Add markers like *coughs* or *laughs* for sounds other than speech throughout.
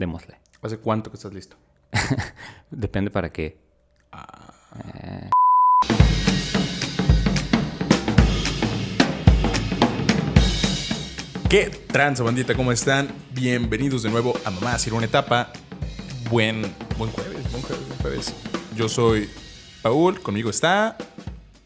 démosle. ¿Hace cuánto que estás listo? *laughs* Depende para qué. Ah. Eh, ¿Qué tranza, bandita? ¿Cómo están? Bienvenidos de nuevo a Mamá Sirve una etapa. Buen, buen jueves, buen jueves, buen jueves. Yo soy Paul, conmigo está...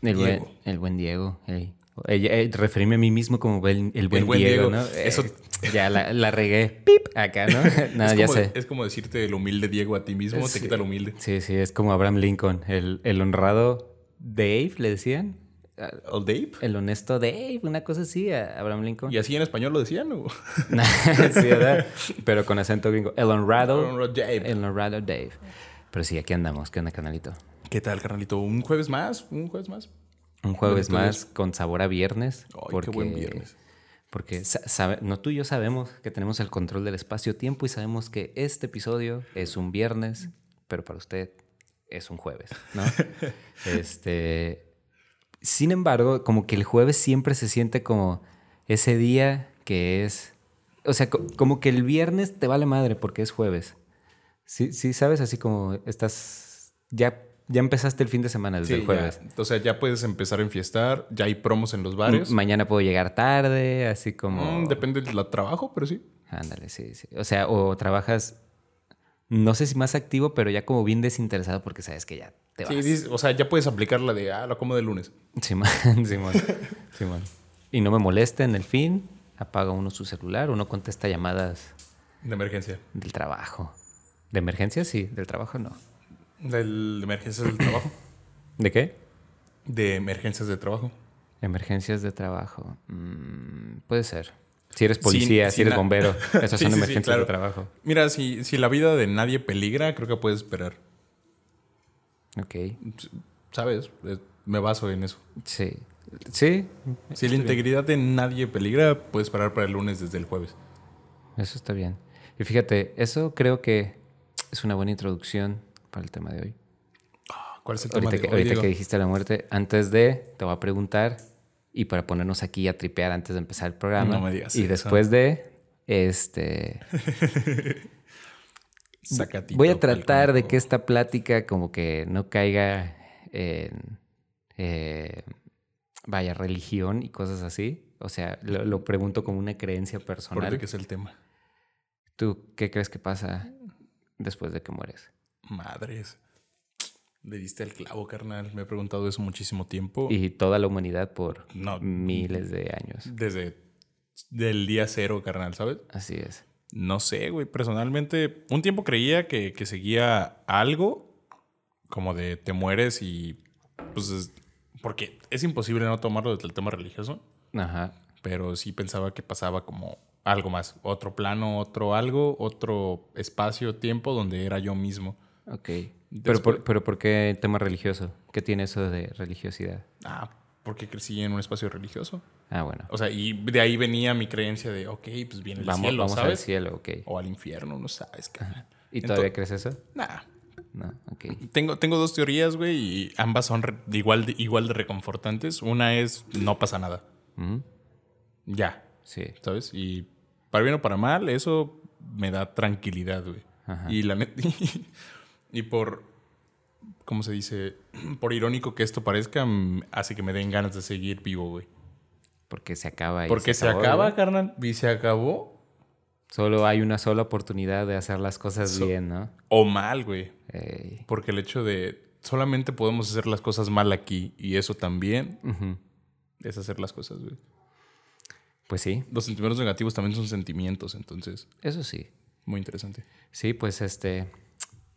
el, buen, Diego. el buen Diego. ey. Eh, eh, referirme a mí mismo como el buen, buen Diego, Diego. ¿no? Eh, Eso- Ya la, la regué. Pip, acá, ¿no? No, *laughs* es, *laughs* ya como, sé. es como decirte el humilde Diego a ti mismo, te Sí. quita el humilde. Sí, sí, es como Abraham Lincoln. El, el honrado Dave, le decían. ¿El Dave? El honesto Dave, una cosa así, a Abraham Lincoln. ¿Y así en español lo decían? *laughs* sí, ¿verdad? Pero con acento gringo. El honrado. Honrado Dave. El honrado Dave. Pero sí, aquí andamos. ¿Qué onda, canalito? ¿Qué tal, carnalito? ¿Un jueves más? ¿Un jueves más? Un jueves más con sabor a viernes. Ay, qué buen viernes. Porque sabe- no tú y yo sabemos que tenemos el control del espacio-tiempo y sabemos que este episodio es un viernes, pero para usted es un jueves, ¿no? *laughs* este. Sin embargo, como que el jueves siempre se siente como ese día que es. O sea, co- como que el viernes te vale madre porque es jueves. Sí, sí, sabes, así como estás. Ya, ya empezaste el fin de semana desde Sí, el jueves. ya. O sea, ya puedes empezar a enfiestar, ya hay promos en los bares. M- Mañana puedo llegar tarde, así como. Mm, depende del trabajo, pero sí. Ándale, sí, sí. O sea, o trabajas, no sé si más activo, pero ya como bien desinteresado porque sabes que ya te vas. Sí, o sea, ya puedes aplicar la de, ah, lo como de lunes. Simón, *laughs* Simón, Simón. Y no me molesta en el fin, apaga uno su celular, uno contesta llamadas De emergencia. del trabajo. ¿De emergencia? Sí, del trabajo no. Del, de emergencias del trabajo. *coughs* ¿De qué? De emergencias de trabajo. Emergencias de trabajo. Mm, puede ser. Si eres policía, Sí, si eres bombero, *laughs* esas Sí, son sí, emergencias claro. de trabajo. Mira, si, si la vida de nadie peligra, creo que puedes esperar. Ok. ¿Sabes? Eh, Me baso en eso. Sí. Sí. Si la integridad de nadie peligra, puedes esperar para el lunes desde el jueves. Eso está bien. Y fíjate, eso creo que es una buena introducción para el tema de hoy. ¿Cuál es el tema de que, hoy, ahorita Diego? que dijiste la muerte, antes de, te voy a preguntar, y para ponernos aquí a tripear antes de empezar el programa. No me digas y eso. después de, este, *laughs* Sacatito, voy a tratar de que esta plática como que no caiga en, eh, vaya, religión y cosas así. O sea, lo, lo pregunto como una creencia personal. Acuérdate que es el tema. ¿Tú qué crees que pasa después de que mueres? Madres. Le diste el clavo, carnal. Me he preguntado eso muchísimo tiempo. Y toda la humanidad por No. miles de años. Desde del día cero, carnal, ¿sabes? Así es. No sé, güey. Personalmente, un tiempo creía que, que seguía algo como de te mueres y pues es- porque es imposible no tomarlo desde el tema religioso, Ajá. pero sí pensaba que pasaba como algo más, otro plano, otro algo, otro espacio, tiempo donde era yo mismo. Ok. Pero, por, pero ¿por qué tema religioso? ¿Qué tiene eso de religiosidad? Ah, porque crecí en un espacio religioso. Ah, bueno. O sea, y de ahí venía mi creencia de, ok, pues viene el Vamos, cielo, vamos al cielo, ok. O al infierno, no sabes, carnal. ¿Y todavía crees eso? Nah, No, ok. Tengo, tengo dos teorías, güey, y ambas son re- igual, de, igual de reconfortantes. Una es no pasa nada. Ya, Sí. ¿sabes? Y para bien o para mal, eso me da tranquilidad, güey. Ajá. Y la neta. *laughs* y por. ¿Cómo se dice? *clears throat* Por irónico que esto parezca, hace que me den ganas de seguir vivo, güey. Porque se acaba y Porque se, acabó, acaba, carnal. Y se acabó. Solo hay una sola oportunidad de hacer las cosas So- bien, ¿no? O mal, güey. Ey. Porque el hecho de. Solamente podemos hacer las cosas mal aquí. Y eso también es hacer las cosas, güey. Pues sí, Los sentimientos negativos también son sentimientos, entonces, eso sí. muy interesante. Sí, pues este.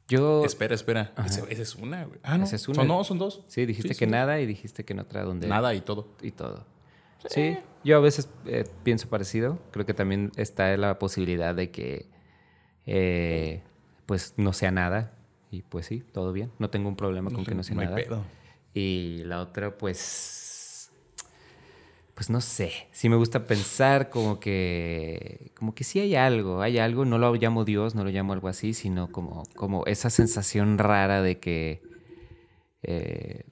Yo. Espera, espera. Esa es una, güey. Ah, no. Esa es una. Son, no, son dos. Sí, dijiste Sí, que dos. nada y dijiste que en otra donde. Nada y todo. y todo. Sí, yo a veces eh, pienso parecido. Creo que también está la posibilidad de que eh, pues no sea nada. Y pues sí, todo bien. No tengo un problema con que no sea no hay nada. pedo. Y la otra, pues. Pues no sé. Sí me gusta pensar como que. Como que sí hay algo. Hay algo. No lo llamo Dios, no lo llamo algo así, sino como, como esa sensación rara de que. eh,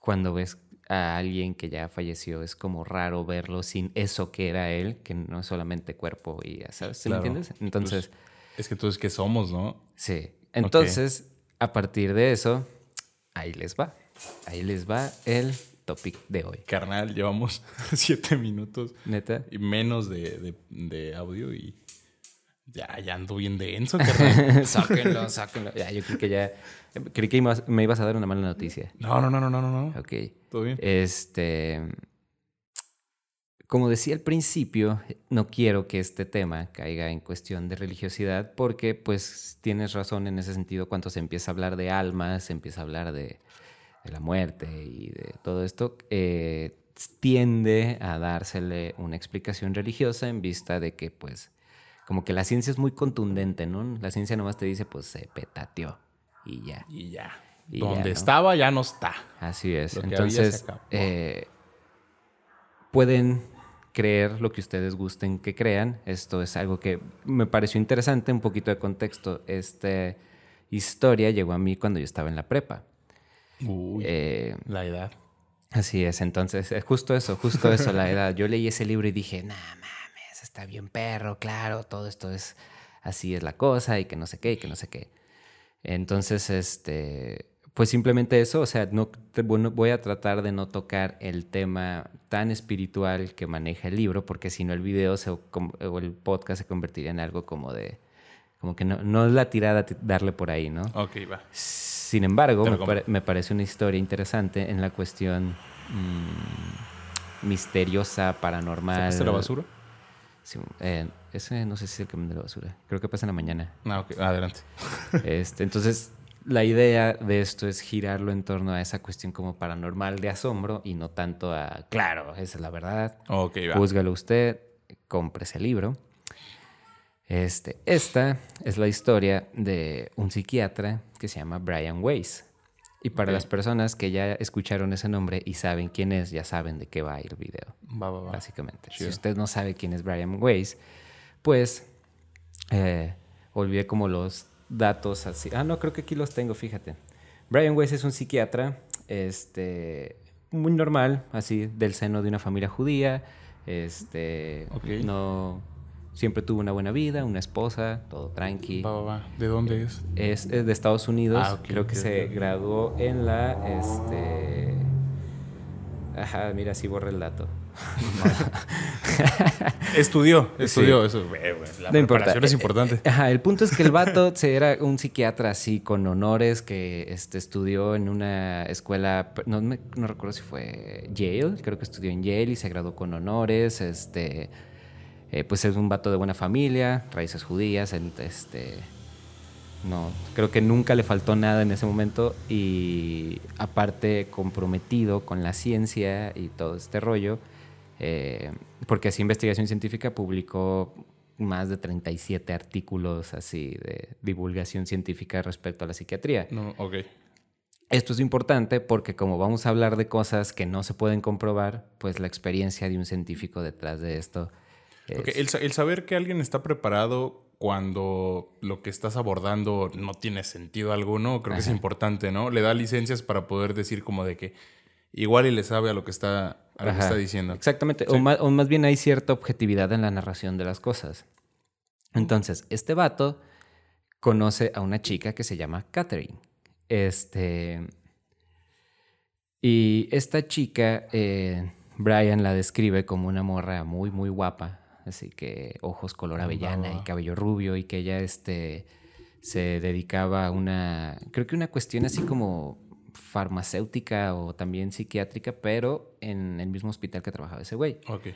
cuando ves a alguien que ya falleció, es como raro verlo sin eso que era él, que no es solamente cuerpo y ya sabes, ¿sí me entiendes? Entonces, Es que entonces, ¿qué somos, no? Sí. Entonces, a partir de eso, ahí les va. Ahí les va el topic de hoy. Carnal, llevamos *laughs* siete minutos. Neta. Y menos de, de, de audio y ya, ya ando bien denso, carnal. *laughs* sáquenlo, sáquenlo. Ya, yo creo que ya. Creí que me ibas a dar una mala noticia. No, no, no, no, no, no. no. Ok. ¿Todo bien? Este. Como decía al principio, no quiero que este tema caiga en cuestión de religiosidad, porque, pues, tienes razón en ese sentido. Cuando se empieza a hablar de almas, se empieza a hablar de, de la muerte y de todo esto, eh, tiende a dársele una explicación religiosa en vista de que, pues, como que la ciencia es muy contundente, ¿no? La ciencia nomás te dice, pues, se petateó y ya. Y ya. Y Donde ya, ¿no? estaba, ya no está. Así es. Entonces, eh, pueden creer lo que ustedes gusten que crean. Esto es algo que me pareció interesante, un poquito de contexto. Esta historia llegó a mí cuando yo estaba en la prepa. Uy, Eh, la edad. así es, entonces, es justo eso, justo eso, la edad. Yo leí ese libro y dije, nah, mames, está bien perro, claro, todo esto es, así es la cosa y que no sé qué, y que no sé qué. Entonces, este, pues simplemente eso, o sea, no, bueno, voy a tratar de no tocar el tema tan espiritual que maneja el libro, porque si no el video se- o el podcast se convertiría en algo como de, como que no, no es la tirada ti- darle por ahí, ¿no? Ok, va. Sin embargo, me, pare- me parece una historia interesante en la cuestión mm, misteriosa, paranormal. ¿Sacaste la basura? Sí, eh, ese no sé si es el camión de la basura. Creo que pasa en la mañana. Ah, ok. Adelante. *laughs* Este, entonces, la idea de esto es girarlo en torno a esa cuestión como paranormal de asombro y no tanto a, claro, esa es la verdad. Ok, va. Júzgalo usted, cómprese el libro. Este, esta es la historia de un psiquiatra que se llama Brian Weiss. Y para las personas que ya escucharon ese nombre y saben quién es, ya saben de qué va el video, Va, va, va. básicamente. Si usted no sabe quién es Brian Weiss, pues eh, olvidé como los datos así. Ah, no, creo que aquí los tengo, fíjate. Brian Weiss es un psiquiatra, este, muy normal, así, del seno de una familia judía, este, no, siempre tuvo una buena vida, una esposa, todo tranqui. Va, va, va. ¿De dónde es? Es, es de Estados Unidos, Ah, creo que se graduó en la, este, ajá, mira, sí borré el dato. *laughs* Estudió. Estudió. Sí. Eso, güey, güey, La No importa. preparación es Eh, importante. eh, Ajá, el punto es que el vato era un psiquiatra así con honores que este, estudió en una escuela, no, me- no recuerdo si fue Yale, creo que estudió en Yale y se graduó con honores. Este, eh, pues es un vato de buena familia, raíces judías, este, no, creo que nunca le faltó nada en ese momento y aparte comprometido con la ciencia y todo este rollo, eh, porque hacía investigación científica, publicó más de 37 artículos así de divulgación científica respecto a la psiquiatría. No, ok. Esto es importante porque como vamos a hablar de cosas que no se pueden comprobar, pues la experiencia de un científico detrás de esto El, sa- el saber que alguien está preparado cuando lo que estás abordando no tiene sentido alguno, creo que es importante, ¿no? Le da licencias para poder decir como de que igual y le sabe a lo que está, a lo que Ajá, está diciendo. Exactamente. Sí. O, más, o más bien hay cierta objetividad en la narración de las cosas. Entonces, este vato conoce a una chica que se llama Catherine. Este. Y esta chica, eh, Brian la describe como una morra muy, muy guapa. Así que ojos color avellana y cabello rubio. Y que ella este, se dedicaba a una. Creo que una cuestión así como farmacéutica o también psiquiátrica, pero en el mismo hospital que trabajaba ese güey. Ok.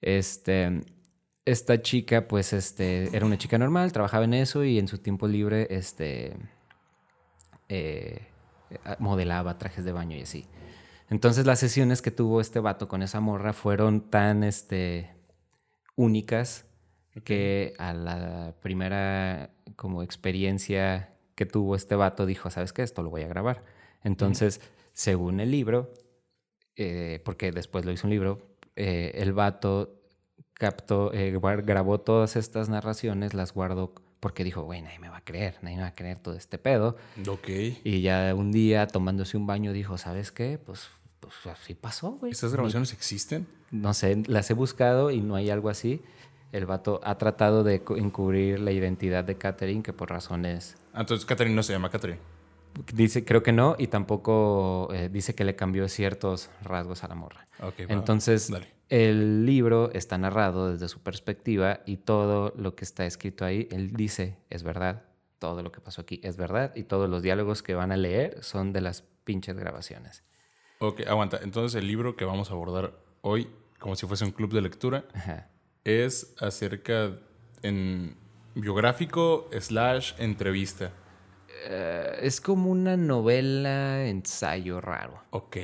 Este, esta chica, pues, este, era una chica normal, trabajaba en eso y en su tiempo libre, este, eh, modelaba trajes de baño y así. Entonces las sesiones que tuvo este vato con esa morra fueron tan, este, únicas que a la primera como experiencia que tuvo este vato dijo, ¿sabes qué? Esto lo voy a grabar. Entonces, según el libro, eh, porque después lo hizo un libro, eh, el vato captó, eh, grabó todas estas narraciones, las guardó porque dijo, güey, nadie me va a creer, nadie me va a creer todo este pedo. Ok. Y ya un día tomándose un baño dijo, ¿sabes qué? Pues, pues así pasó, güey. ¿Estas grabaciones existen? No sé, las he buscado y no hay algo así. el vato ha tratado de encubrir la identidad de Catherine, que por razones Ah, Entonces, Catherine no se llama Catherine. Dice, creo que no, y tampoco eh, dice que le cambió ciertos rasgos a la morra. Ok, va. Entonces, el libro está narrado desde su perspectiva y todo lo que está escrito ahí, él dice, es verdad. Todo lo que pasó aquí es verdad y todos los diálogos que van a leer son de las pinches grabaciones. Ok, aguanta. Entonces, el libro que vamos a abordar hoy, como si fuese un club de lectura, Ajá. es acerca en biográfico slash entrevista. Eh, es como una novela ensayo raro. Ok.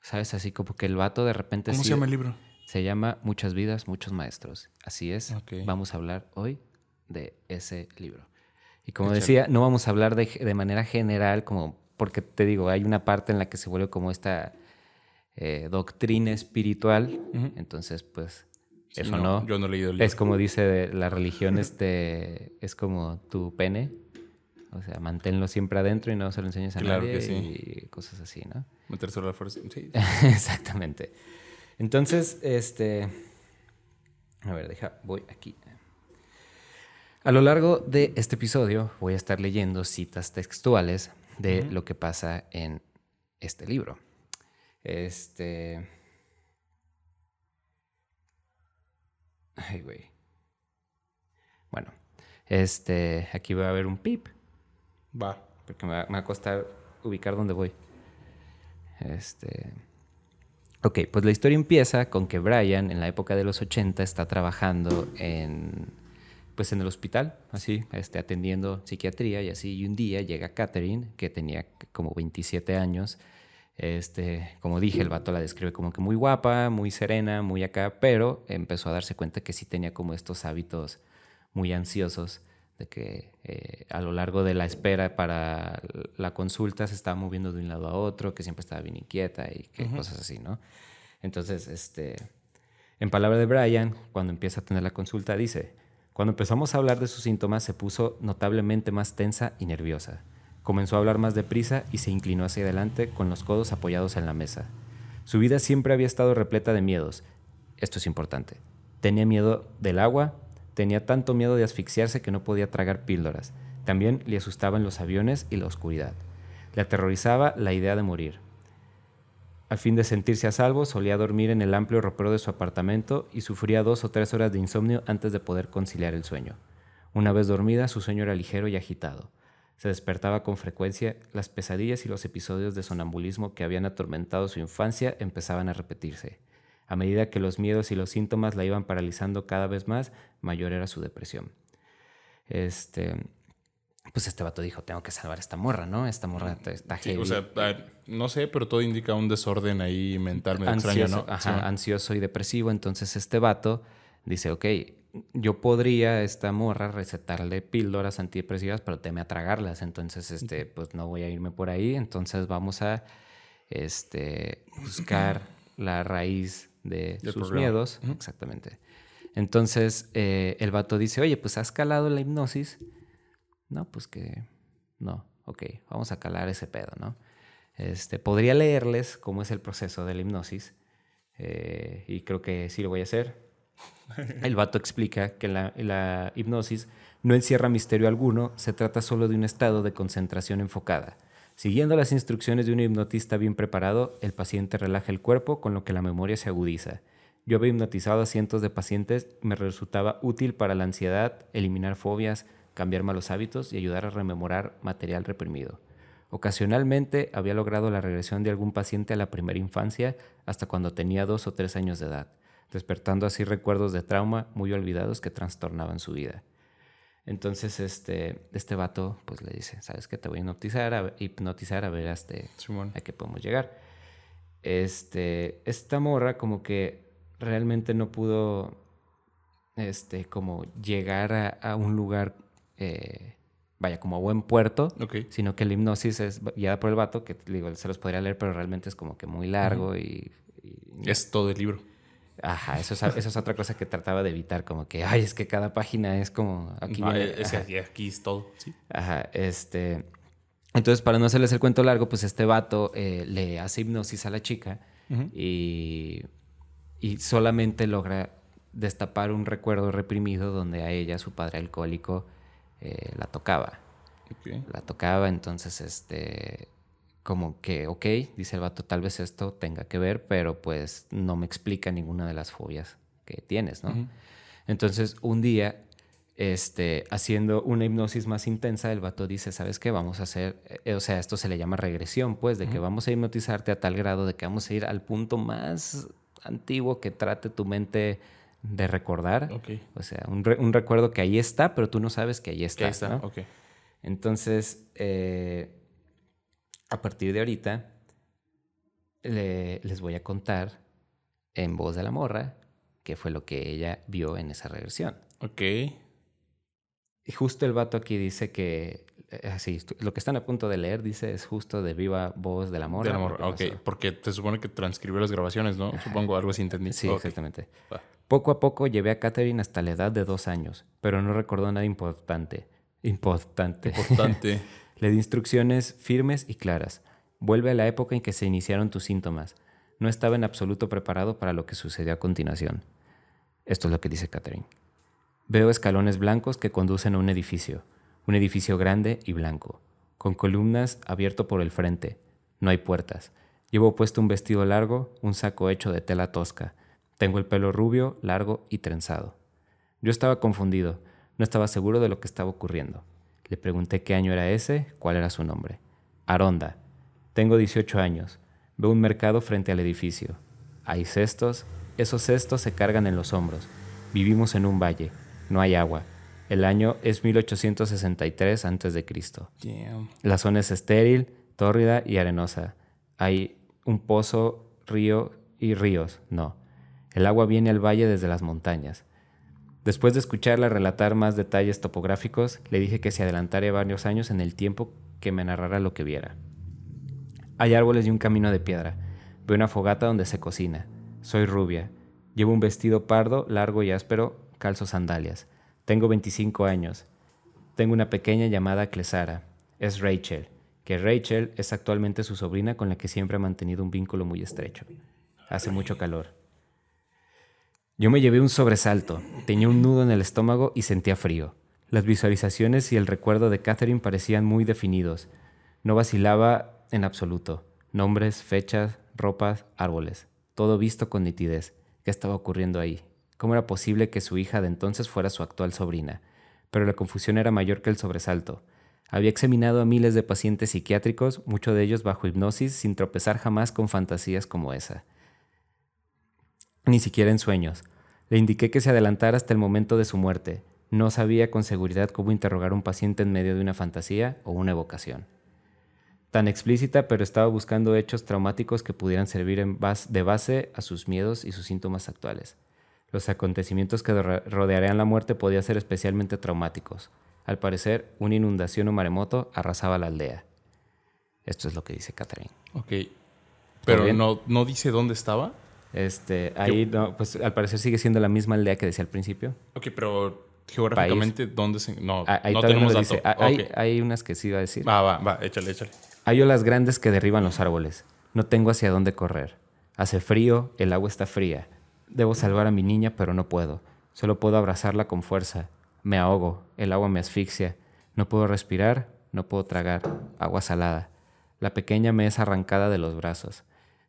¿Sabes? Así como que el vato de repente... ¿Cómo se llama el libro? Se llama Muchas vidas, muchos maestros. Así es. Ok. Vamos a hablar hoy de ese libro. Y como decía, no vamos a hablar de, de manera general, como porque te digo, hay una parte en la que se vuelve como esta eh, doctrina espiritual. Entonces, pues, Sí, eso no. Yo no he leído el libro. Es como dice la religión, este, es como tu pene. O sea, manténlo siempre adentro y no se lo enseñes a Claro nadie que sí. y cosas así, ¿no? Meterse la fuerza. Sí. *laughs* Exactamente. Entonces, este. A ver, deja, voy aquí. A lo largo de este episodio voy a estar leyendo citas textuales de lo que pasa en este libro. Este. Ay, güey. Bueno, este. Aquí va a haber un pip. Va. Porque me va, me va a costar ubicar dónde voy. Este. Ok, pues la historia empieza con que Brian, en la época de los 80, está trabajando en. Pues en el hospital, así, este, atendiendo psiquiatría y así. Y un día llega Catherine, que tenía como 27 años. Este, como dije, el vato la describe como que muy guapa, muy serena, muy acá, pero empezó a darse cuenta que sí tenía como estos hábitos muy ansiosos de que eh, a lo largo de la espera para la consulta se estaba moviendo de un lado a otro, que siempre estaba bien inquieta y que cosas así, ¿no? Entonces, este, en palabra de Brian, cuando empieza a tener la consulta, dice, cuando empezamos a hablar de sus síntomas se puso notablemente más tensa y nerviosa. Comenzó a hablar más deprisa y se inclinó hacia adelante con los codos apoyados en la mesa. Su vida siempre había estado repleta de miedos. Esto es importante. Tenía miedo del agua, tenía tanto miedo de asfixiarse que no podía tragar píldoras. También le asustaban los aviones y la oscuridad. Le aterrorizaba la idea de morir. Al fin de sentirse a salvo, solía dormir en el amplio ropero de su apartamento y sufría dos o tres horas de insomnio antes de poder conciliar el sueño. Una vez dormida, su sueño era ligero y agitado. Se despertaba con frecuencia, las pesadillas y los episodios de sonambulismo que habían atormentado su infancia empezaban a repetirse. A medida que los miedos y los síntomas la iban paralizando cada vez más, mayor era su depresión. Este, pues este vato dijo, tengo que salvar a esta morra, ¿no? Esta morra está Sí, heavy. o sea, no sé, pero todo indica un desorden ahí mental medio ansioso, extraño, ¿no? ajá, Sí. ansioso y depresivo. Entonces este vato dice, ok, yo podría a esta morra recetarle píldoras antidepresivas, pero teme a tragarlas. Entonces, este, pues no voy a irme por ahí. Entonces vamos a este, buscar *clears throat* la raíz de sus problema. miedos. Exactamente. Entonces eh, el vato dice, oye, pues has calado la hipnosis. No, pues que no. Ok, vamos a calar ese pedo, ¿no? Este, podría leerles cómo es el proceso de la hipnosis. eh, y creo que sí lo voy a hacer. *laughs* El vato explica que la, la hipnosis no encierra misterio alguno, se trata solo de un estado de concentración enfocada. Siguiendo las instrucciones de un hipnotista bien preparado, el paciente relaja el cuerpo, con lo que la memoria se agudiza. Yo había hipnotizado a cientos de pacientes y me resultaba útil para la ansiedad, eliminar fobias, cambiar malos hábitos y ayudar a rememorar material reprimido. Ocasionalmente había logrado la regresión de algún paciente a la primera infancia hasta cuando tenía dos o tres años de edad, despertando así recuerdos de trauma muy olvidados que trastornaban su vida. Entonces, este, este vato, pues le dice, ¿sabes qué? Te voy a hipnotizar, a, hipnotizar a ver hasta Simón. a qué podemos llegar. Este, esta morra como que realmente no pudo, este, como llegar a, a un lugar, eh, vaya, como a buen puerto, sino que la hipnosis es guiada por el vato, que digo, se los podría leer, pero realmente es como que muy largo y, y- Es todo el libro. Ajá, eso es, eso es otra cosa que trataba de evitar, como que, ay, es que cada página es como, aquí viene, es- aquí es todo. Sí. Ajá, este. Entonces, para no hacerles el cuento largo, pues este vato eh, le hace hipnosis a la chica y, y solamente logra destapar un recuerdo reprimido donde a ella, su padre alcohólico, eh, la tocaba. La tocaba, entonces, este, como que, ok, dice el vato, tal vez esto tenga que ver, pero pues no me explica ninguna de las fobias que tienes, ¿no? Entonces, un día, este, haciendo una hipnosis más intensa, el vato dice, ¿sabes qué? Vamos a hacer, eh, o sea, esto se le llama regresión, pues, de que vamos a hipnotizarte a tal grado de que vamos a ir al punto más antiguo que trate tu mente de recordar. O sea, un, recuerdo que ahí está, pero tú no sabes que ahí está. está. Entonces, eh, a partir de ahorita, les voy a contar en voz de la morra qué fue lo que ella vio en esa regresión. Ok. Y justo el vato aquí dice que, así, lo que están a punto de leer dice es justo de viva voz de la morra. De la morra, ok. Porque te supone que transcribió las grabaciones, ¿no? Supongo algo así entendí. Sí, exactamente. Poco a poco llevé a Catherine hasta la edad de dos años, pero no recordó nada importante. Importante. Importante. *laughs* Le di instrucciones firmes y claras. Vuelve a la época en que se iniciaron tus síntomas. No estaba en absoluto preparado para lo que sucedió a continuación. Esto es lo que dice Catherine. Veo escalones blancos que conducen a un edificio, un edificio grande y blanco, con columnas abierto por el frente. No hay puertas. Llevo puesto un vestido largo, un saco hecho de tela tosca, tengo el pelo rubio, largo y trenzado. Yo estaba confundido, no estaba seguro de lo que estaba ocurriendo. Le pregunté qué año era ese, cuál era su nombre. Aronda. Tengo 18 años. Veo un mercado frente al edificio. Hay cestos. Esos cestos se cargan en los hombros. Vivimos en un valle. No hay agua. El año es 1863 a.C. La zona es estéril, tórrida y arenosa. Hay un pozo, río y ríos. No. El agua viene al valle desde las montañas. Después de escucharla relatar más detalles topográficos, le dije que se adelantara varios años en el tiempo que me narrara lo que viera. Hay árboles y un camino de piedra. Veo una fogata donde se cocina. Soy rubia. Llevo un vestido pardo, largo y áspero, calzo sandalias. Tengo 25 años. Tengo una pequeña llamada Clesara. Es Rachel, que Rachel es actualmente su sobrina con la que siempre ha mantenido un vínculo muy estrecho. Hace mucho calor. Yo me llevé un sobresalto, tenía un nudo en el estómago y sentía frío. Las visualizaciones y el recuerdo de Catherine parecían muy definidos. No vacilaba en absoluto. Nombres, fechas, ropas, árboles. Todo visto con nitidez. ¿Qué estaba ocurriendo ahí? ¿Cómo era posible que su hija de entonces fuera su actual sobrina? Pero la confusión era mayor que el sobresalto. Había examinado a miles de pacientes psiquiátricos, muchos de ellos bajo hipnosis, sin tropezar jamás con fantasías como esa ni siquiera en sueños. Le indiqué que se adelantara hasta el momento de su muerte. No sabía con seguridad cómo interrogar a un paciente en medio de una fantasía o una evocación. Tan explícita, pero estaba buscando hechos traumáticos que pudieran servir de base a sus miedos y sus síntomas actuales. Los acontecimientos que rodearían la muerte podían ser especialmente traumáticos. Al parecer, una inundación o maremoto arrasaba la aldea. Esto es lo que dice Catherine. Ok. Pero no, no dice dónde estaba. Este, ahí, no, pues al parecer sigue siendo la misma aldea que decía al principio. Ok, pero geográficamente, ¿dónde se.? No, ah, no tenemos datos. Ah, hay, hay, unas que sí iba a decir. Va, va, va, échale, échale. Hay olas grandes que derriban los árboles. No tengo hacia dónde correr. Hace frío, el agua está fría. Debo salvar a mi niña, pero no puedo. Solo puedo abrazarla con fuerza. Me ahogo, el agua me asfixia. No puedo respirar, no puedo tragar. Agua salada. La pequeña me es arrancada de los brazos.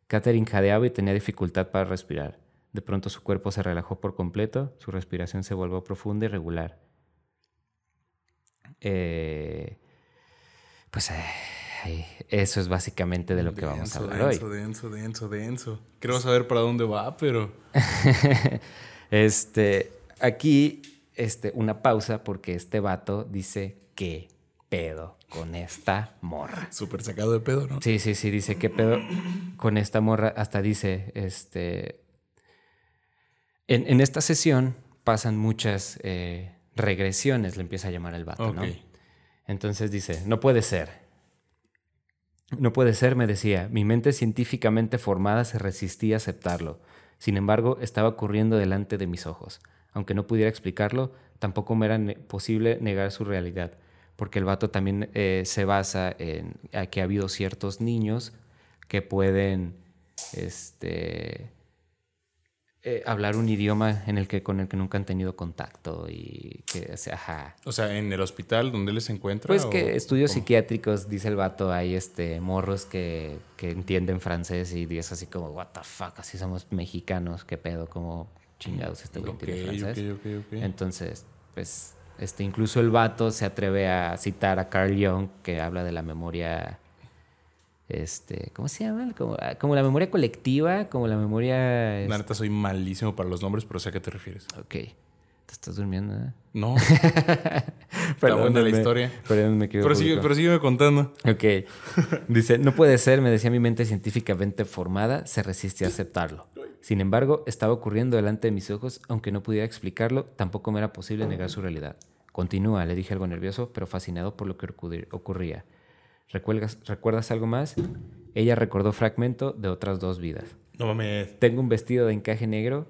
Catherine jadeaba y tenía dificultad para respirar. De pronto su cuerpo se relajó por completo, su respiración se volvió profunda y regular. Eh, pues eh, eso es básicamente de lo que vamos a hablar denso, hoy. Denso, denso, denso. Quiero saber para dónde va, pero... *laughs* este, aquí, este, una pausa porque este vato dice que pedo con esta morra. Súper sacado de pedo, ¿no? Sí, sí, sí, dice, ¿qué pedo con esta morra? Hasta dice, este... En, esta sesión pasan muchas eh, regresiones, le empieza a llamar el vato, ¿no? Entonces dice, no puede ser. No puede ser, me decía. Mi mente científicamente formada se resistía a aceptarlo. Sin embargo, estaba ocurriendo delante de mis ojos. Aunque no pudiera explicarlo, tampoco me era posible negar su realidad porque el vato también eh, se basa en que ha habido ciertos niños que pueden este, eh, hablar un idioma en el que, con el que nunca han tenido contacto y que, o sea, ajá. O sea, en el hospital donde se encuentra. Pues o que estudios cómo? psiquiátricos, dice el vato, hay este, morros que, que entienden francés y es así como, what the fuck, así somos mexicanos, qué pedo, como chingados este güey Ok, entiende francés. ok, ok, ok. Entonces, pues, este, incluso el vato se atreve a citar a Carl Jung, que habla de la memoria, este, ¿cómo se llama? Como, ah, como la memoria colectiva, como la memoria... La neta soy malísimo para los nombres, pero sé a qué te refieres. Ok, te estás durmiendo, ¿eh? No. *laughs* Está buena la historia. Perdóname, Pero, sigue, pero sígueme contando. Ok. Dice, no puede ser, me decía mi mente científicamente formada, se resiste a aceptarlo. Sin embargo, estaba ocurriendo delante de mis ojos, aunque no pudiera explicarlo, tampoco me era posible negar su realidad. Continúa, le dije algo nervioso, pero fascinado por lo que ocurría. ¿Recuerdas, ¿Recuerdas algo más? Ella recordó fragmento de otras dos vidas. No mames. Tengo un vestido de encaje negro,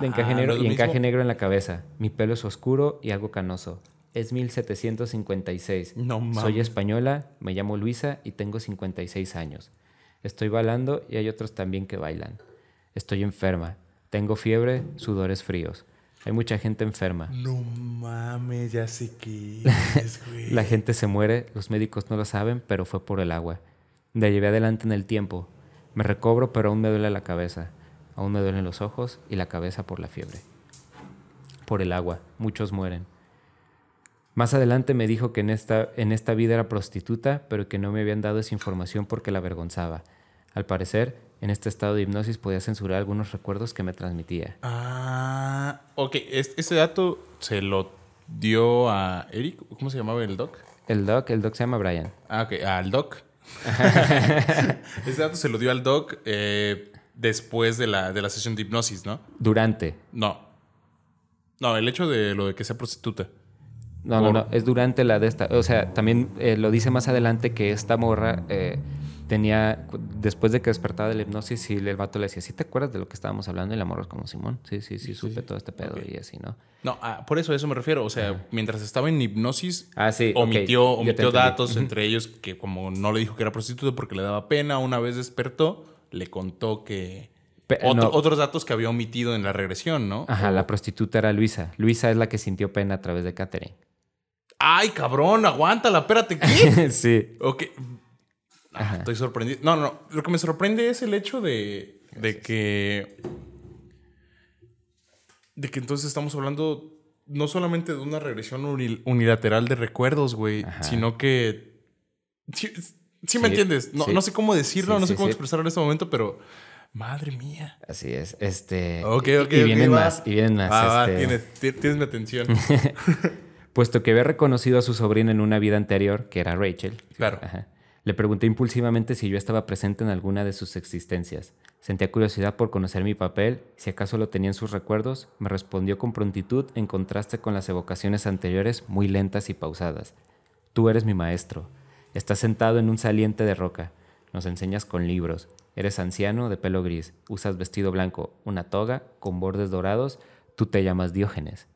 de encaje Ah, negro ¿no es y encaje negro en la cabeza. Mi pelo es oscuro y algo canoso. Es 1756. No mames. Soy española, me llamo Luisa y tengo 56 años. Estoy bailando y hay otros también que bailan. Estoy enferma. Tengo fiebre, sudores fríos. Hay mucha gente enferma. No mames, ya sé qué *laughs* es, güey. La gente se muere, los médicos no lo saben, pero fue por el agua. La llevé adelante en el tiempo. Me recobro, pero aún me duele la cabeza. Aún me duelen los ojos y la cabeza por la fiebre. Por el agua, muchos mueren. Más adelante me dijo que en esta, en esta vida era prostituta, pero que no me habían dado esa información porque la avergonzaba. Al parecer, en este estado de hipnosis podía censurar algunos recuerdos que me transmitía. Ah, ok. Es- Ese dato se lo dio a Eric. ¿Cómo se llamaba el doc? El doc, el doc se llama Brian. Ah, ok. Al doc. *laughs* Ese dato se lo dio al doc eh, después de la, de la sesión de hipnosis, ¿no? Durante. No. No, el hecho de lo de que sea prostituta. No, no, no, es durante la de esta. O sea, también eh, lo dice más adelante que esta morra eh, tenía, después de que despertaba de la hipnosis, y el vato le decía, ¿sí te acuerdas de lo que estábamos hablando? Y la morra es como, Simón, sí, sí, sí, supe todo este pedo y así, ¿no? No, ah, por eso a eso me refiero. O sea, mientras estaba en hipnosis, Ah, sí, omitió, omitió datos, entre ellos que como no le dijo que era prostituta porque le daba pena, una vez despertó, le contó que... Pe- otro- no. Otros datos que había omitido en la regresión, ¿no? Ajá, la prostituta era Luisa. Luisa es la que sintió pena a través de Catherine. ¡Ay, cabrón! Aguántala, espérate, ¿qué? *laughs* sí. ok. Ah, estoy sorprendido. No, no, no. Lo que me sorprende es el hecho de, de que... De que entonces estamos hablando no solamente de una regresión uni- unilateral de recuerdos, güey, sino que... Sí, sí me entiendes. No, sí. no sé cómo decirlo, no sé cómo expresarlo en este momento, pero... Madre mía. Así es. Este. Ok, ok, y vienen va. más, y vienen más. Ah, va, tienes, ti- tienes mi atención. *laughs* Puesto que había reconocido a su sobrina en una vida anterior, que era Rachel, Claro. Ajá. Le pregunté impulsivamente si yo estaba presente en alguna de sus existencias. Sentía curiosidad por conocer mi papel, si acaso lo tenía en sus recuerdos. Me respondió con prontitud en contraste con las evocaciones anteriores muy lentas y pausadas. Tú eres mi maestro. Estás sentado en un saliente de roca. Nos enseñas con libros. Eres anciano de pelo gris. Usas vestido blanco, una toga con bordes dorados. Tú te llamas Diógenes.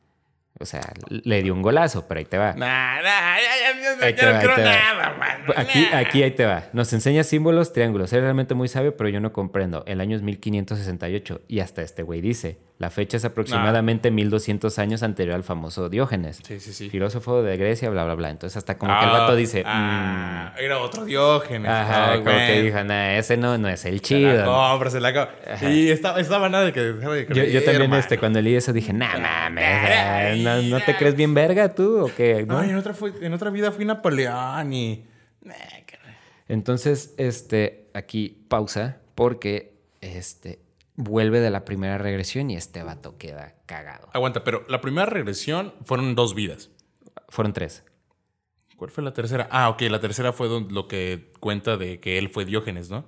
O sea, le dio un golazo, pero ahí te va. Nah, nah, ya, ya, no creo nada, man. Aquí, aquí, ahí te va. Nos enseña símbolos, triángulos. Eres realmente muy sabio, pero yo no comprendo. El año es 1568 y hasta este güey dice. La fecha es aproximadamente 1200 años anterior al famoso Diógenes. Sí, sí, sí. Filósofo de Grecia, bla, bla, bla. Entonces hasta como que el Ah, vato dice... ah, era otro Diógenes. "Mm". Ajá, Ah, como que dijo, nah, ese no, no es el chido. la compra, se la compra. Y estaba, estaba nada de que de Yo, creer, yo también, hermano. este, cuando leí eso dije, nah, mames, ¿no, no te crees bien verga tú o qué? ¿No? Ay, en otra, fue- en otra vida fui Napoleón y... Nah. Entonces, este, aquí pausa porque este, vuelve de la primera regresión y este vato queda cagado. Aguanta, pero la primera regresión fueron dos vidas. Fueron tres. ¿Cuál fue la tercera? Ah, ok, la tercera fue lo que cuenta de que él fue Diógenes, ¿no?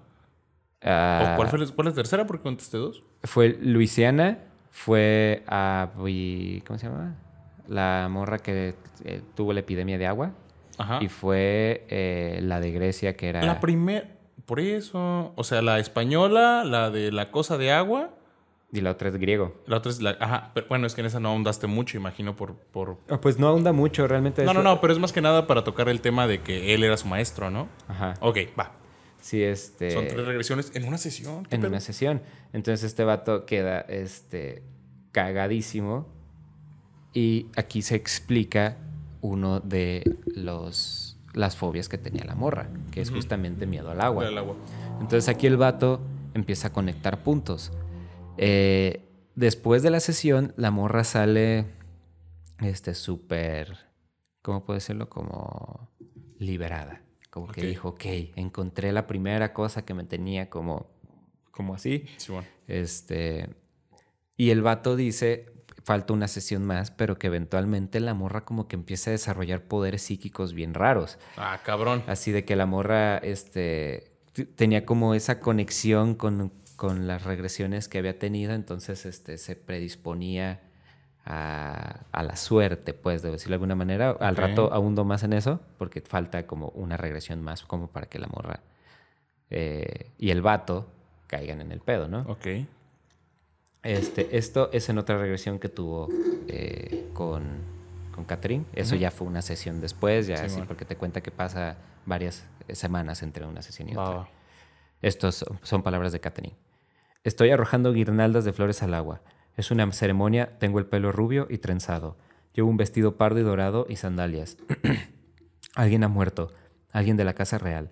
Ah, ¿O cuál fue, la- cuál es la tercera? Porque contesté dos. Fue Luisiana, fue a... ¿Cómo se llama? La morra que eh, tuvo la epidemia de agua. Ajá. Y fue eh, la de Grecia que era... La primera... Por eso... O sea, la española, la de la cosa de agua... y la otra es griego. La otra es la... Ajá, pero bueno, es que en esa no ahondaste mucho, imagino, por... por... Ah, pues no ahonda mucho, realmente. No, no, no, pero es más que nada para tocar el tema de que él era su maestro, ¿no? Ajá. Ok, va. Sí, este. Son tres regresiones en una sesión. En una sesión. Entonces este vato queda este, cagadísimo. Y aquí se explica uno de los, las fobias que tenía la morra, que es justamente miedo al agua. agua. Entonces aquí el vato empieza a conectar puntos. Eh, después de la sesión, la morra sale este súper, ¿cómo puedo decirlo? Como liberada. Como que dijo, ok, encontré la primera cosa que me tenía como, como así. Sí, bueno. Este, y el vato dice, falta una sesión más, pero que eventualmente la morra como que empieza a desarrollar poderes psíquicos bien raros. Ah, cabrón. Así de que la morra, este, tenía como esa conexión con, con las regresiones que había tenido, entonces este, se predisponía a, la suerte, pues, de decirlo de alguna manera. Al rato ahundo más en eso, porque falta como una regresión más, como para que la morra eh, y el vato caigan en el pedo, ¿no? Ok. Este, esto es en otra regresión que tuvo eh, con, con Catherine. Eso ya fue una sesión después, ya así, porque te cuenta que pasa varias semanas entre una sesión y otra. Estos son, palabras de Catherine. Estoy arrojando guirnaldas de flores al agua. Es una ceremonia, tengo el pelo rubio y trenzado. Llevo un vestido pardo y dorado y sandalias. *clears throat* alguien ha muerto, alguien de la casa real.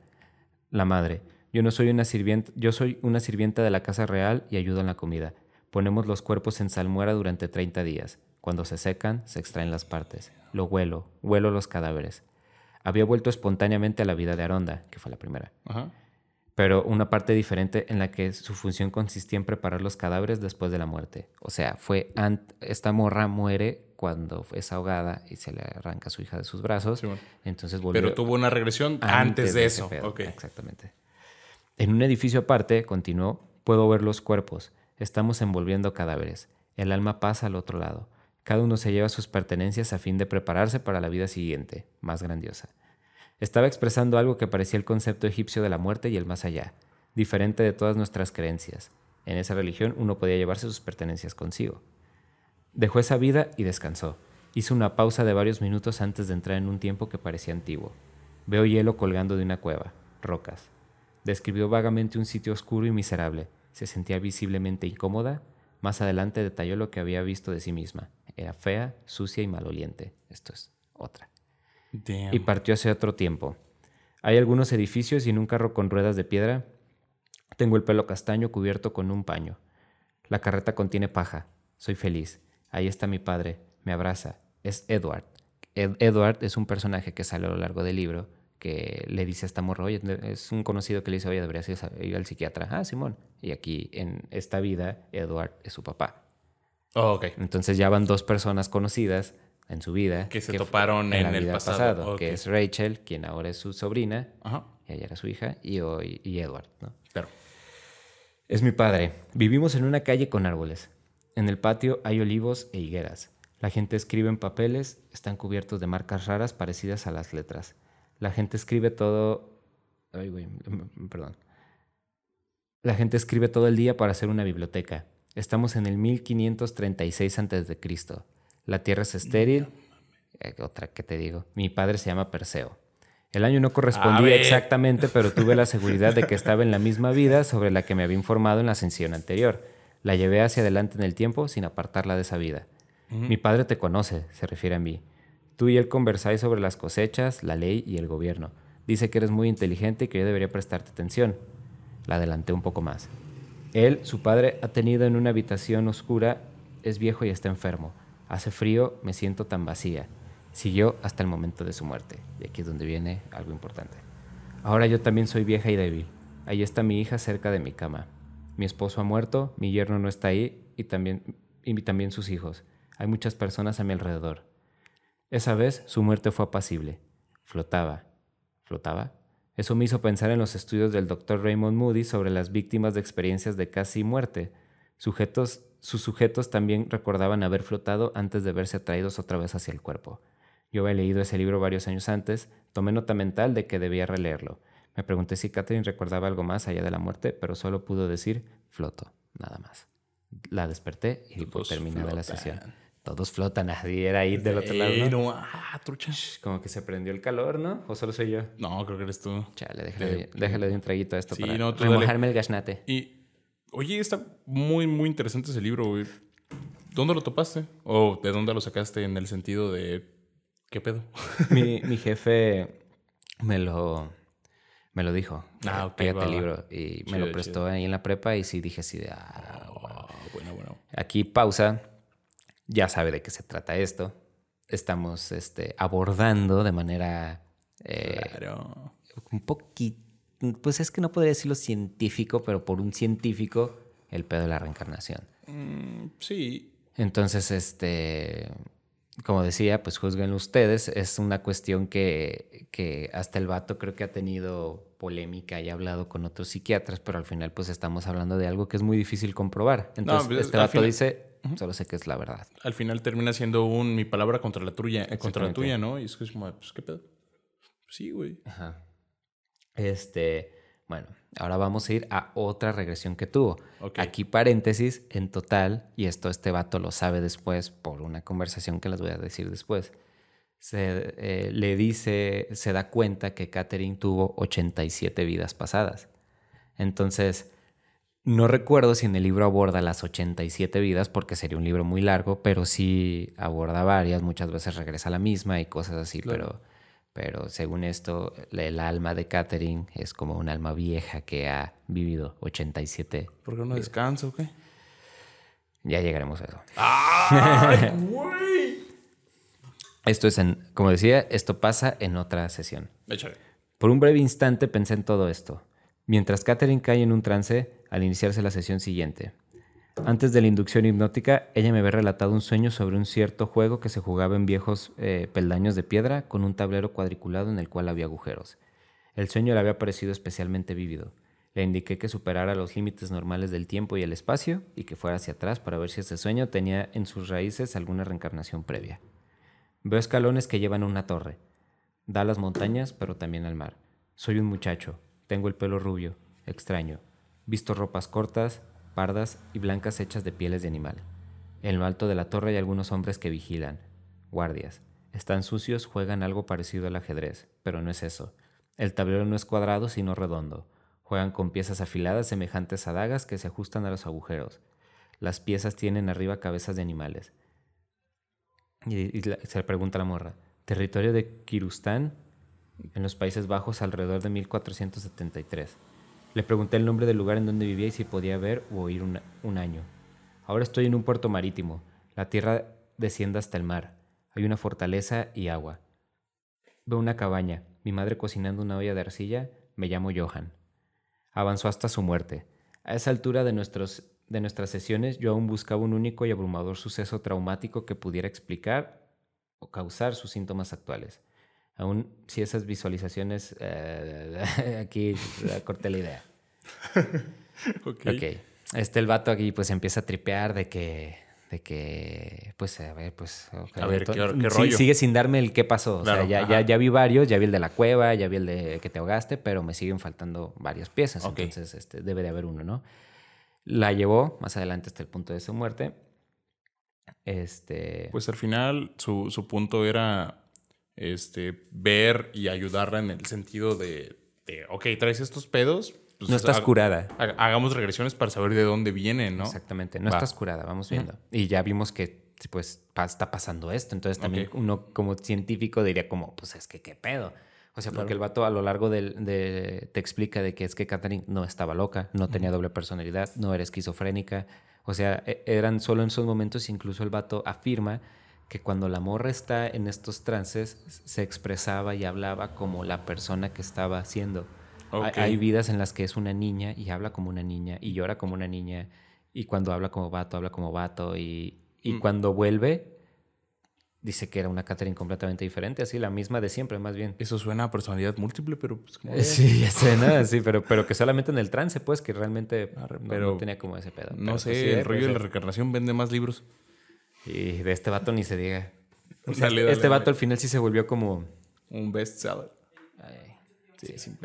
La madre. Yo no soy una sirvienta, yo soy una sirvienta de la casa real y ayudo en la comida. Ponemos los cuerpos en salmuera durante 30 días. Cuando se secan, se extraen las partes. Lo huelo, huelo los cadáveres. Había vuelto espontáneamente a la vida de Aronda, que fue la primera. Ajá pero una parte diferente en la que su función consistía en preparar los cadáveres después de la muerte. O sea, fue esta morra muere cuando es ahogada y se le arranca a su hija de sus brazos. Entonces volvió Pero tuvo una regresión antes, de, eso. Exactamente. En un edificio aparte, continuó, puedo ver los cuerpos. Estamos envolviendo cadáveres. El alma pasa al otro lado. Cada uno se lleva sus pertenencias a fin de prepararse para la vida siguiente, más grandiosa. Estaba expresando algo que parecía el concepto egipcio de la muerte y el más allá, diferente de todas nuestras creencias. En esa religión uno podía llevarse sus pertenencias consigo. Dejó esa vida y descansó. Hizo una pausa de varios minutos antes de entrar en un tiempo que parecía antiguo. Veo hielo colgando de una cueva, rocas. Describió vagamente un sitio oscuro y miserable. Se sentía visiblemente incómoda. Más adelante detalló lo que había visto de sí misma. Era fea, sucia y maloliente. Esto es otra y partió hacia otro tiempo. Hay algunos edificios y en un carro con ruedas de piedra tengo el pelo castaño cubierto con un paño. La carreta contiene paja. Soy feliz. Ahí está mi padre. Me abraza. Es Edward. Edward es un personaje que sale a lo largo del libro que le dice a esta morra, oye, es un conocido que le dice, oye, deberías ir al psiquiatra. Ah, Simón. Y aquí, en esta vida, Edward es su papá. Oh, ok. Entonces ya van dos personas conocidas en su vida. Que se toparon en, el pasado. Que es Rachel, quien ahora es su sobrina, y ella era su hija, y hoy y Edward, ¿no? Claro. Es mi padre. Vivimos en una calle con árboles. En el patio hay olivos e higueras. La gente escribe en papeles, están cubiertos de marcas raras parecidas a las letras. La gente escribe todo... Ay, güey, *laughs* perdón. La gente escribe todo el día para hacer una biblioteca. Estamos en el 1536 a.C. La tierra es estéril. Eh, otra que te digo. Mi padre se llama Perseo. El año no correspondía exactamente, pero tuve la seguridad de que *laughs* estaba en la misma vida sobre la que me había informado en la ascensión anterior. La llevé hacia adelante en el tiempo sin apartarla de esa vida. Mi padre te conoce, se refiere a mí. Tú y él conversáis sobre las cosechas, la ley y el gobierno. Dice que eres muy inteligente y que yo debería prestarte atención. La adelanté un poco más. Él, su padre, ha tenido en una habitación oscura, es viejo y está enfermo. Hace frío, me siento tan vacía. Siguió hasta el momento de su muerte. Y aquí es donde viene algo importante. Ahora yo también soy vieja y débil. Ahí está mi hija cerca de mi cama. Mi esposo ha muerto, mi yerno no está ahí y también, y también sus hijos. Hay muchas personas a mi alrededor. Esa vez su muerte fue apacible. Flotaba. ¿Flotaba? Eso me hizo pensar en los estudios del Dr. Raymond Moody sobre las víctimas de experiencias de casi muerte, sujetos sus sujetos también recordaban haber flotado antes de verse atraídos otra vez hacia el cuerpo. Yo había leído ese libro varios años antes, tomé nota mental de que debía releerlo. Me pregunté si Catherine recordaba algo más allá de la muerte, pero solo pudo decir floto, nada más. La desperté y di por terminada la sesión. Todos flotan, nadie era ahí del otro lado. ¿no? ah, trucha. Como que se prendió el calor, ¿no? ¿O solo soy yo? No, creo que eres tú. Chale, déjale, déjale de un traguito a esto Sí, para no, tú dale. remojarme el gasnate. Y, oye, está muy, muy interesante ese libro, güey. ¿Dónde lo topaste? ¿O de dónde lo sacaste en el sentido de qué pedo? *laughs* mi, mi jefe me lo, me lo dijo. Ah, ok, Pégate va, el libro. Y me lo prestó ahí en la prepa y sí dije así de... Ah, Ah, bueno, bueno. Aquí pausa. Ya sabe de qué se trata esto. Estamos este, abordando de manera eh, Claro. un poquito... Pues es que no podría decirlo científico, pero por un científico, el pedo de la reencarnación. Mm, sí. Entonces, este, como decía, pues juzguen ustedes. Es una cuestión que, que hasta el vato creo que ha tenido polémica y ha hablado con otros psiquiatras, pero al final pues estamos hablando de algo que es muy difícil comprobar. Entonces, pues, este vato final- dice, solo sé que es la verdad. Al final termina siendo un mi palabra contra la tuya, eh, contra la tuya, ¿no? Y es que es como, pues, ¿qué pedo? Sí, güey. Ajá. Este, bueno, ahora vamos a ir a otra regresión que tuvo. Aquí paréntesis, en total, y esto este vato lo sabe después por una conversación que les voy a decir después. Se eh, le dice, se da cuenta que Catherine tuvo 87 vidas pasadas. Entonces, no recuerdo si en el libro aborda las 87 vidas, porque sería un libro muy largo, pero sí aborda varias, muchas veces regresa a la misma y cosas así, Claro. pero, pero según esto, el alma de Catherine es como un alma vieja que ha vivido 87. ¿Por qué no descansa o qué? Ya llegaremos a eso. ¡Ay, *laughs* güey! Esto es en, como decía, esto pasa en otra sesión. Échale. Por un breve instante pensé en todo esto, mientras Catherine cae en un trance al iniciarse la sesión siguiente. Antes de la inducción hipnótica, ella me había relatado un sueño sobre un cierto juego que se jugaba en viejos eh, peldaños de piedra con un tablero cuadriculado en el cual había agujeros. El sueño le había parecido especialmente vívido. Le indiqué que superara los límites normales del tiempo y el espacio y que fuera hacia atrás para ver si ese sueño tenía en sus raíces alguna reencarnación previa. Veo escalones que llevan a una torre. Da a las montañas, pero también al mar. Soy un muchacho. Tengo el pelo rubio, extraño. Visto ropas cortas, pardas y blancas hechas de pieles de animal. En lo alto de la torre hay algunos hombres que vigilan. Guardias. Están sucios, juegan algo parecido al ajedrez, pero no es eso. El tablero no es cuadrado, sino redondo. Juegan con piezas afiladas semejantes a dagas que se ajustan a los agujeros. Las piezas tienen arriba cabezas de animales. Y, se le pregunta la morra, territorio de Kirustán, en los Países Bajos, alrededor de 1473. Le pregunté el nombre del lugar en donde vivía y si podía ver o oír un, año. Ahora estoy en un puerto marítimo. La tierra desciende hasta el mar. Hay una fortaleza y agua. Veo una cabaña, mi madre cocinando una olla de arcilla. Me llamo Johan. Avanzó hasta su muerte. A esa altura de, nuestros, de nuestras sesiones, yo aún buscaba un único y abrumador suceso traumático que pudiera explicar o causar sus síntomas actuales. Aún si esas visualizaciones... eh, *laughs* aquí corté la idea. *laughs* Ok. Ok. Este, el vato aquí pues empieza a tripear de que... De que, pues, a ver, pues... A ver, ¿qué- qué sí-? Sigue sin darme el qué pasó. Claro, o sea, ya, ya, ya vi varios, ya vi el de la cueva, ya vi el de que te ahogaste, pero me siguen faltando varias piezas. Entonces, este, debe de haber uno, ¿no? La llevó más adelante hasta el punto de su muerte. Este... Pues al final su, su punto era este, ver y ayudarla en el sentido de, de, ok, traes estos pedos. Pues, no estás ha- curada. ha- Hagamos regresiones para saber de dónde vienen, ¿no? Exactamente, no Va. estás curada, vamos viendo. Y ya vimos que pues pa- está pasando esto, entonces también uno como científico diría como, pues es que qué pedo. O sea, porque Claro. el vato a lo largo del, de, te explica de que es que Catherine no estaba loca, no tenía doble personalidad, no era esquizofrénica. O sea, e- eran solo en esos momentos, incluso el vato afirma que cuando la morra está en estos trances, se expresaba y hablaba como la persona que estaba Hay- vidas en las que es una niña y habla como una niña y llora como una niña y cuando habla como vato, habla como vato y, y Mm. cuando vuelve dice que era una Catherine completamente diferente, así la misma de siempre más bien. Eso suena a personalidad múltiple, pero pues como... Eh, Sí, ya sé, ¿no? *laughs* Sí, pero, pero que solamente en el trance, pues, que realmente Arre, no, pero no tenía como ese pedo. No sé, pues, sí, el eh, rollo de la reencarnación vende más libros. Y de este vato ni se diga. *laughs* Este dale, este vato dale. al final sí se volvió como... Un bestseller. ay, Sí, sin.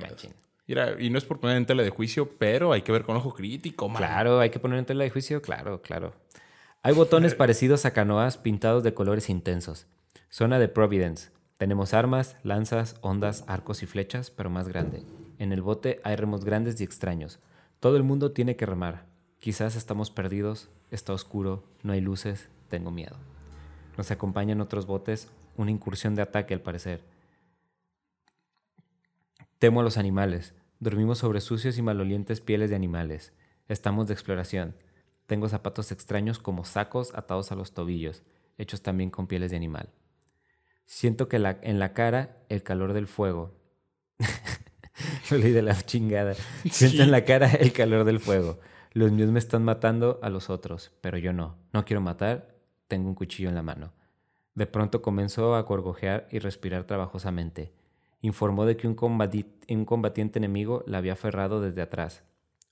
Mira, y no es por poner en tela de juicio, pero hay que ver con ojo crítico, man. Claro, hay que poner en tela de juicio, claro, claro. Hay botones *laughs* parecidos a canoas pintados de colores intensos. Zona de Providence. Tenemos armas, lanzas, ondas, arcos y flechas, pero más grande. En el bote hay remos grandes y extraños. Todo el mundo tiene que remar. Quizás estamos perdidos, está oscuro, no hay luces, tengo miedo. Nos acompañan otros botes, una incursión de ataque al parecer. Temo a los animales. Dormimos sobre sucios y malolientes pieles de animales. Estamos de exploración. Tengo zapatos extraños como sacos atados a los tobillos, hechos también con pieles de animal. Siento que la- en la cara el calor del fuego. *laughs* Lo leí de la chingada. Siento en la cara el calor del fuego. Los míos me están matando a los otros, pero yo no. No quiero matar, tengo un cuchillo en la mano. De pronto comenzó a gorgojear y respirar trabajosamente. Informó de que un, combati- un combatiente enemigo la había aferrado desde atrás,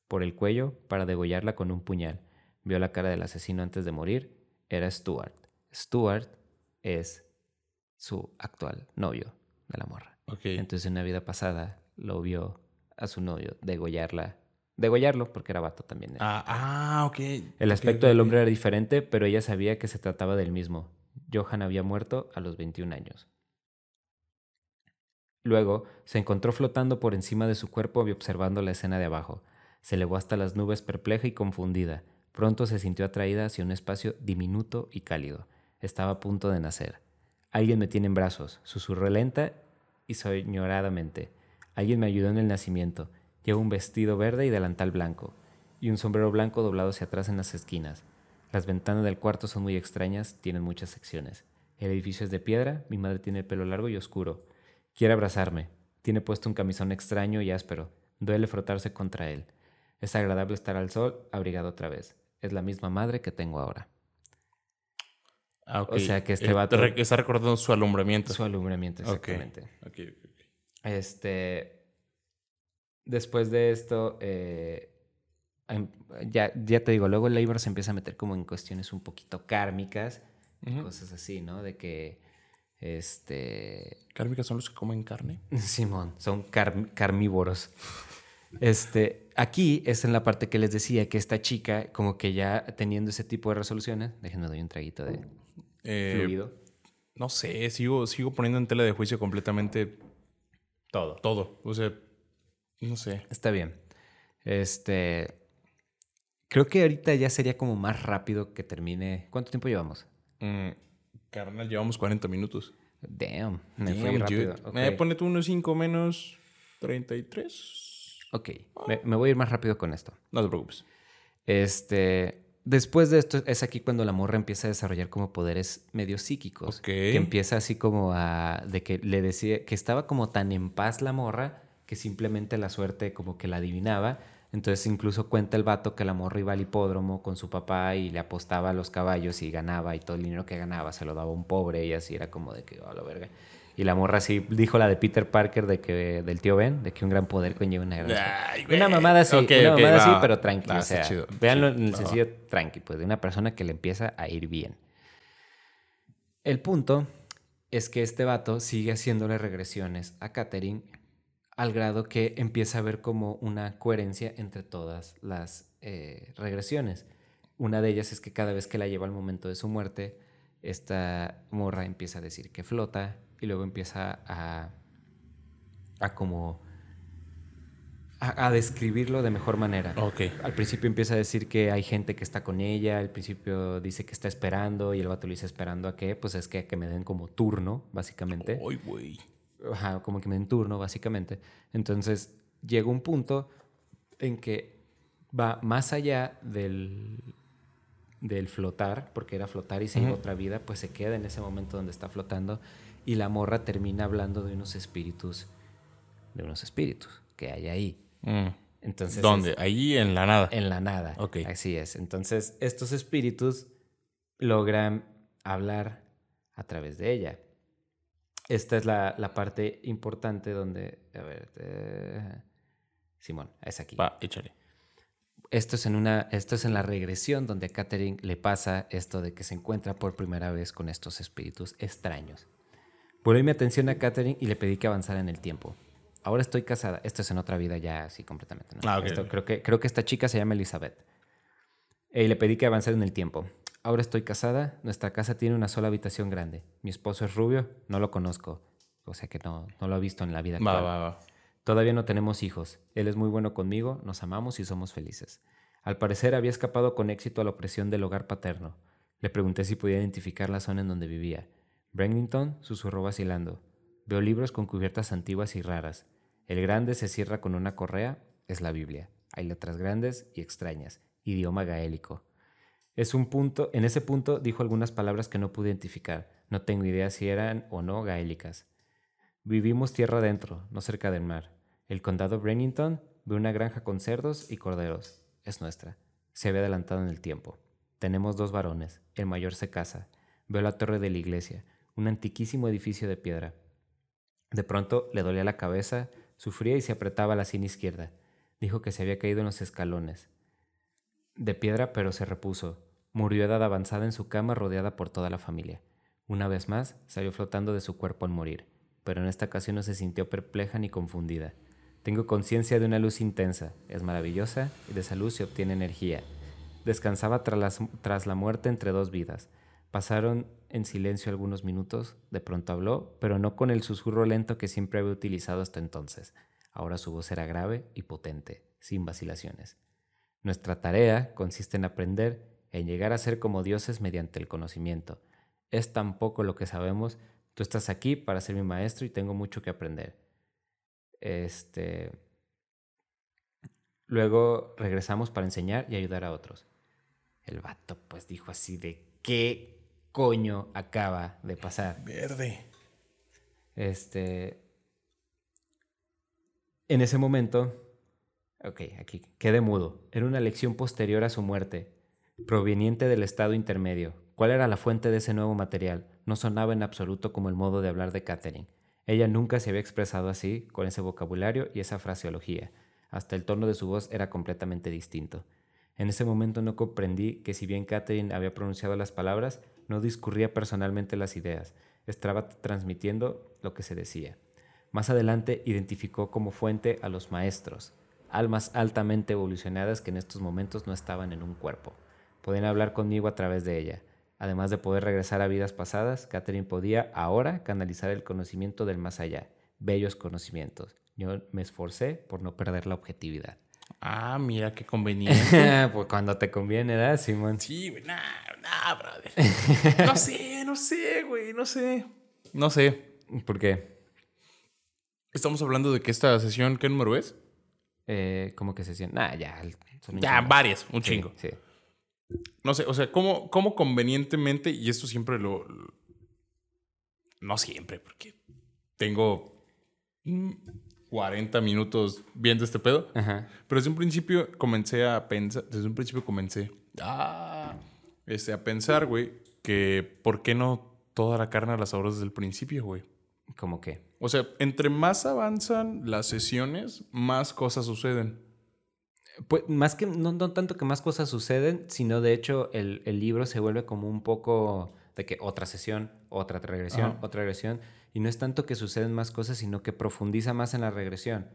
por el cuello, para degollarla con un puñal. Vio la cara del asesino antes de morir. Era Stuart. Stuart es su actual novio de la morra. Entonces en una vida pasada lo vio a su novio degollarla. Degollarlo porque era vato también. Ah, ah, ok. El aspecto del hombre era diferente, pero ella sabía que se trataba del mismo. Johan había muerto a los 21 años. Luego se encontró flotando por encima de su cuerpo y observando la escena de abajo. Se elevó hasta las nubes perpleja y confundida. Pronto se sintió atraída hacia un espacio diminuto y cálido. Estaba a punto de nacer. Alguien me tiene en brazos, susurró lenta y soñoradamente. Alguien me ayudó en el nacimiento. Llevo un vestido verde y delantal blanco, y un sombrero blanco doblado hacia atrás en las esquinas. Las ventanas del cuarto son muy extrañas, tienen muchas secciones. El edificio es de piedra, mi madre tiene el pelo largo y oscuro. Quiere abrazarme. Tiene puesto un camisón extraño y áspero. Duele frotarse contra él. Es agradable estar al sol, abrigado otra vez. Es la misma madre que tengo ahora. Ah. O sea, que este Eh, vato- Está recordando su alumbramiento. Su alumbramiento, exactamente. Ok, ok, ok. Este. Después de esto, eh, em- ya, ya te digo, luego el libro se empieza a meter como en cuestiones un poquito kármicas, Ujú. cosas así, ¿no? De que. Este. ¿Kármicas son los que comen carne? *laughs* Simón, son car- carnívoros. Este, aquí es en la parte que les decía que esta chica, como que ya teniendo ese tipo de resoluciones, déjenme doy un traguito de Eh, fluido. no sé, sigo, sigo poniendo en tela de juicio completamente Todo. todo. O sea, no sé. Está bien. Este. Creo que ahorita ya sería como más rápido que termine. ¿Cuánto tiempo llevamos? Mm, carnal, llevamos 40 minutos. Damn, me fui Damn, rápido. dude. Ok, Eh, ponete unos 5 menos 33. Ok, me, me voy a ir más rápido con esto. No te preocupes. Este. Después de esto es aquí cuando la morra empieza a desarrollar como poderes medio psíquicos. Ok. Que empieza así como a. de que le decía. que estaba como tan en paz la morra que simplemente la suerte como que la adivinaba. Entonces incluso cuenta el vato que la morra iba al hipódromo con su papá y le apostaba a los caballos y ganaba y todo el dinero que ganaba se lo daba a un pobre y así era como de que, a la verga. Y la morra así dijo la de Peter Parker de que del tío Ben, de que un gran poder conlleva una gran Ay, una mamada así, una mamada así, va. pero tranqui. Ah, o sea, chido. véanlo Sí, en el va, sencillo tranqui, pues de una persona que le empieza a ir bien. El punto es que este vato sigue haciéndole regresiones a Katherine al grado que empieza a ver como una coherencia entre todas las eh, regresiones. Una de ellas es que cada vez que la lleva al momento de su muerte, esta morra empieza a decir que flota y luego empieza a, a como a, a describirlo de mejor manera. Ok. Al principio empieza a decir que hay gente que está con ella, al principio dice que está esperando y el vato le dice esperando a qué, pues es que, que me den como turno, básicamente. Ajá, como que me den turno, básicamente. Entonces llega un punto en que va más allá del, del flotar, porque era flotar y se Ujú. otra vida, pues se queda en ese momento donde está flotando y la morra termina hablando de unos espíritus, de unos espíritus que hay ahí. Mm. Entonces, ¿Dónde? es- Ahí en la nada. en la nada. Ok. Así es. Entonces, estos espíritus logran hablar a través de ella. Esta es la, la parte importante donde. A ver. eh, Simón, es aquí. Va, échale. Esto es, en una, esto es en la regresión donde a Catherine le pasa esto de que se encuentra por primera vez con estos espíritus extraños. Volví mi atención a Catherine y le pedí que avanzara en el tiempo. Ahora estoy casada. Esto es en otra vida ya así completamente. ¿no? Ah, Esto- creo, que, creo que esta chica se llama Elizabeth. Y le pedí que avanzara en el tiempo. Ahora estoy casada, nuestra casa tiene una sola habitación grande. Mi esposo es rubio, no lo conozco. O sea que no, no lo he visto en la vida Va, actual. va, va. Todavía no tenemos hijos. Él es muy bueno conmigo, nos amamos y somos felices. Al parecer había escapado con éxito a la opresión del hogar paterno. Le pregunté si podía identificar la zona en donde vivía. Brennington susurró vacilando. Veo libros con cubiertas antiguas y raras. El grande se cierra con una correa, es la Biblia. Hay letras grandes y extrañas, idioma gaélico. Es un punto, en ese punto dijo algunas palabras que no pude identificar. No tengo idea si eran o no gaélicas. Vivimos tierra adentro, no cerca del mar. El condado Brennington ve una granja con cerdos y corderos. Es nuestra. Se había adelantado en el tiempo. Tenemos dos varones. El mayor se casa. Veo la torre de la iglesia, un antiquísimo edificio de piedra. De pronto le dolía la cabeza, sufría y se apretaba la sien izquierda. Dijo que se había caído en los escalones. De piedra, pero se repuso. Murió a edad avanzada en su cama rodeada por toda la familia. Una vez más, salió flotando de su cuerpo al morir, pero en esta ocasión no se sintió perpleja ni confundida. Tengo conciencia de una luz intensa, es maravillosa y de esa luz se obtiene energía. Descansaba tras la, tras la muerte entre dos vidas. Pasaron en silencio algunos minutos, de pronto habló, pero no con el susurro lento que siempre había utilizado hasta entonces. Ahora su voz era grave y potente, sin vacilaciones. Nuestra tarea consiste en aprender, en llegar a ser como dioses mediante el conocimiento. Es tan poco lo que sabemos, tú estás aquí para ser mi maestro y tengo mucho que aprender. Este. Luego regresamos para enseñar y ayudar a otros. El vato, pues, dijo así de qué coño acaba de pasar. Verde. Este. En ese momento. Ok, aquí. Quedé mudo. Era una lección posterior a su muerte, proveniente del estado intermedio. ¿Cuál era la fuente de ese nuevo material? No sonaba en absoluto como el modo de hablar de Catherine. Ella nunca se había expresado así, con ese vocabulario y esa fraseología. Hasta el tono de su voz era completamente distinto. En ese momento no comprendí que si bien Catherine había pronunciado las palabras, no discurría personalmente las ideas, estaba transmitiendo lo que se decía. Más adelante identificó como fuente a los maestros, almas altamente evolucionadas que en estos momentos no estaban en un cuerpo. Podían hablar conmigo a través de ella. Además de poder regresar a vidas pasadas, Catherine podía ahora canalizar el conocimiento del más allá, bellos conocimientos. Yo me esforcé por no perder la objetividad. Ah, mira qué conveniente. *laughs* pues cuando te conviene, ¿verdad, Simón? sí, güey. Nah, nah, brother. No sé, no sé, güey. No sé. No sé. ¿Por qué? Estamos hablando de que esta sesión, ¿qué número es? Eh, ¿Cómo que se siente? Nah, ya. Ya, varias, un Sí, chingo. Sí. No sé, o sea, ¿cómo, cómo convenientemente, y esto siempre lo, lo- No siempre, porque tengo mm, 40 minutos viendo este pedo. Ajá. Pero desde un principio comencé a pensar, desde un principio comencé ah, este, a pensar, güey, que ¿por qué no toda la carne a las horas desde el principio, güey? ¿Cómo qué? O sea, entre más avanzan las sesiones, más cosas suceden. Pues más que, no, no tanto que más cosas suceden, sino de hecho el, el libro se vuelve como un poco de que otra sesión, otra regresión, Ajá. otra regresión. Y no es tanto que suceden más cosas, sino que profundiza más en la regresión.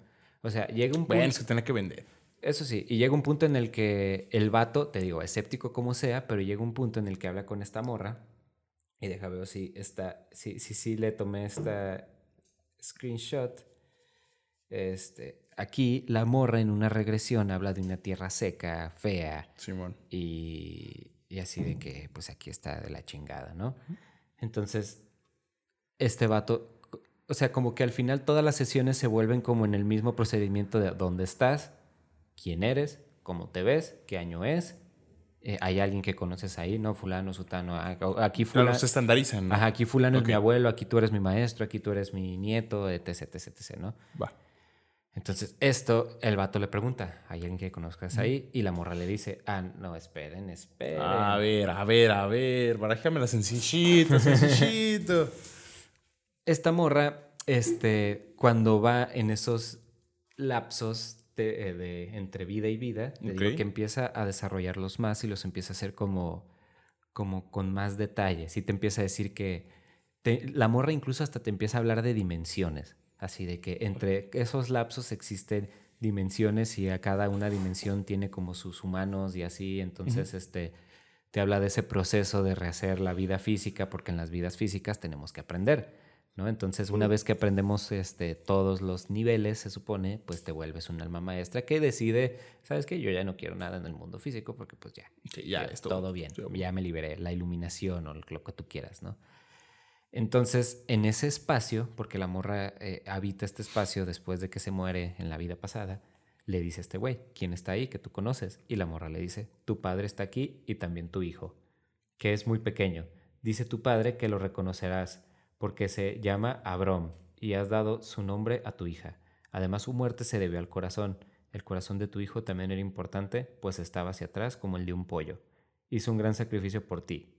O sea, llega un punto... Bueno, que tenía que vender. Eso sí, y llega un punto en el que el vato, te digo, escéptico como sea, pero llega un punto en el que habla con esta morra. Y deja ver si está, si, si, si le tomé esta screenshot. Este, aquí la morra en una regresión habla de una tierra seca, fea, Simón. y, y así de que, pues aquí está de la chingada, ¿no? Entonces, este vato, o sea, como que al final todas las sesiones se vuelven como en el mismo procedimiento de dónde estás, quién eres, cómo te ves, qué año es, eh, hay alguien que conoces ahí, ¿no? Fulano, sutano, ah, aquí Claro, fulano. se estandarizan. ¿no? Ajá, aquí fulano es mi abuelo, aquí tú eres mi maestro, aquí tú eres mi nieto, etc, etc, etc, ¿no? Va. Entonces, esto, el vato le pregunta, ¿hay alguien que conozcas ahí? Y la morra le dice, ah, no, esperen, esperen. A ver, a ver, a ver. Barájamela sencillito, *laughs* sencillito. Esta morra, este, cuando va en esos lapsos de, eh, de entre vida y vida, te digo Ok. que empieza a desarrollarlos más y los empieza a hacer como, como con más detalles. Y te empieza a decir que te- la morra incluso hasta te empieza a hablar de dimensiones. Así de que entre esos lapsos existen dimensiones y a cada una dimensión tiene como sus humanos y así. Entonces, este, te habla de ese proceso de rehacer la vida física, porque en las vidas físicas tenemos que aprender. ¿no? Entonces, una vez que aprendemos este, todos los niveles, se supone, pues te vuelves un alma maestra que decide, ¿sabes qué? Yo ya no quiero nada en el mundo físico porque pues ya, ya, todo bien, ya me liberé, la iluminación o lo que tú quieras, ¿no? Entonces, en ese espacio, porque la morra eh, habita este espacio después de que se muere en la vida pasada, le dice a este güey, ¿quién está ahí que tú conoces? Y la morra le dice, tu padre está aquí y también tu hijo, que es muy pequeño. Dice tu padre que lo reconocerás porque se llama Abrom y has dado su nombre a tu hija. Además su muerte se debió al corazón. El corazón de tu hijo también era importante, pues estaba hacia atrás como el de un pollo. Hizo un gran sacrificio por ti.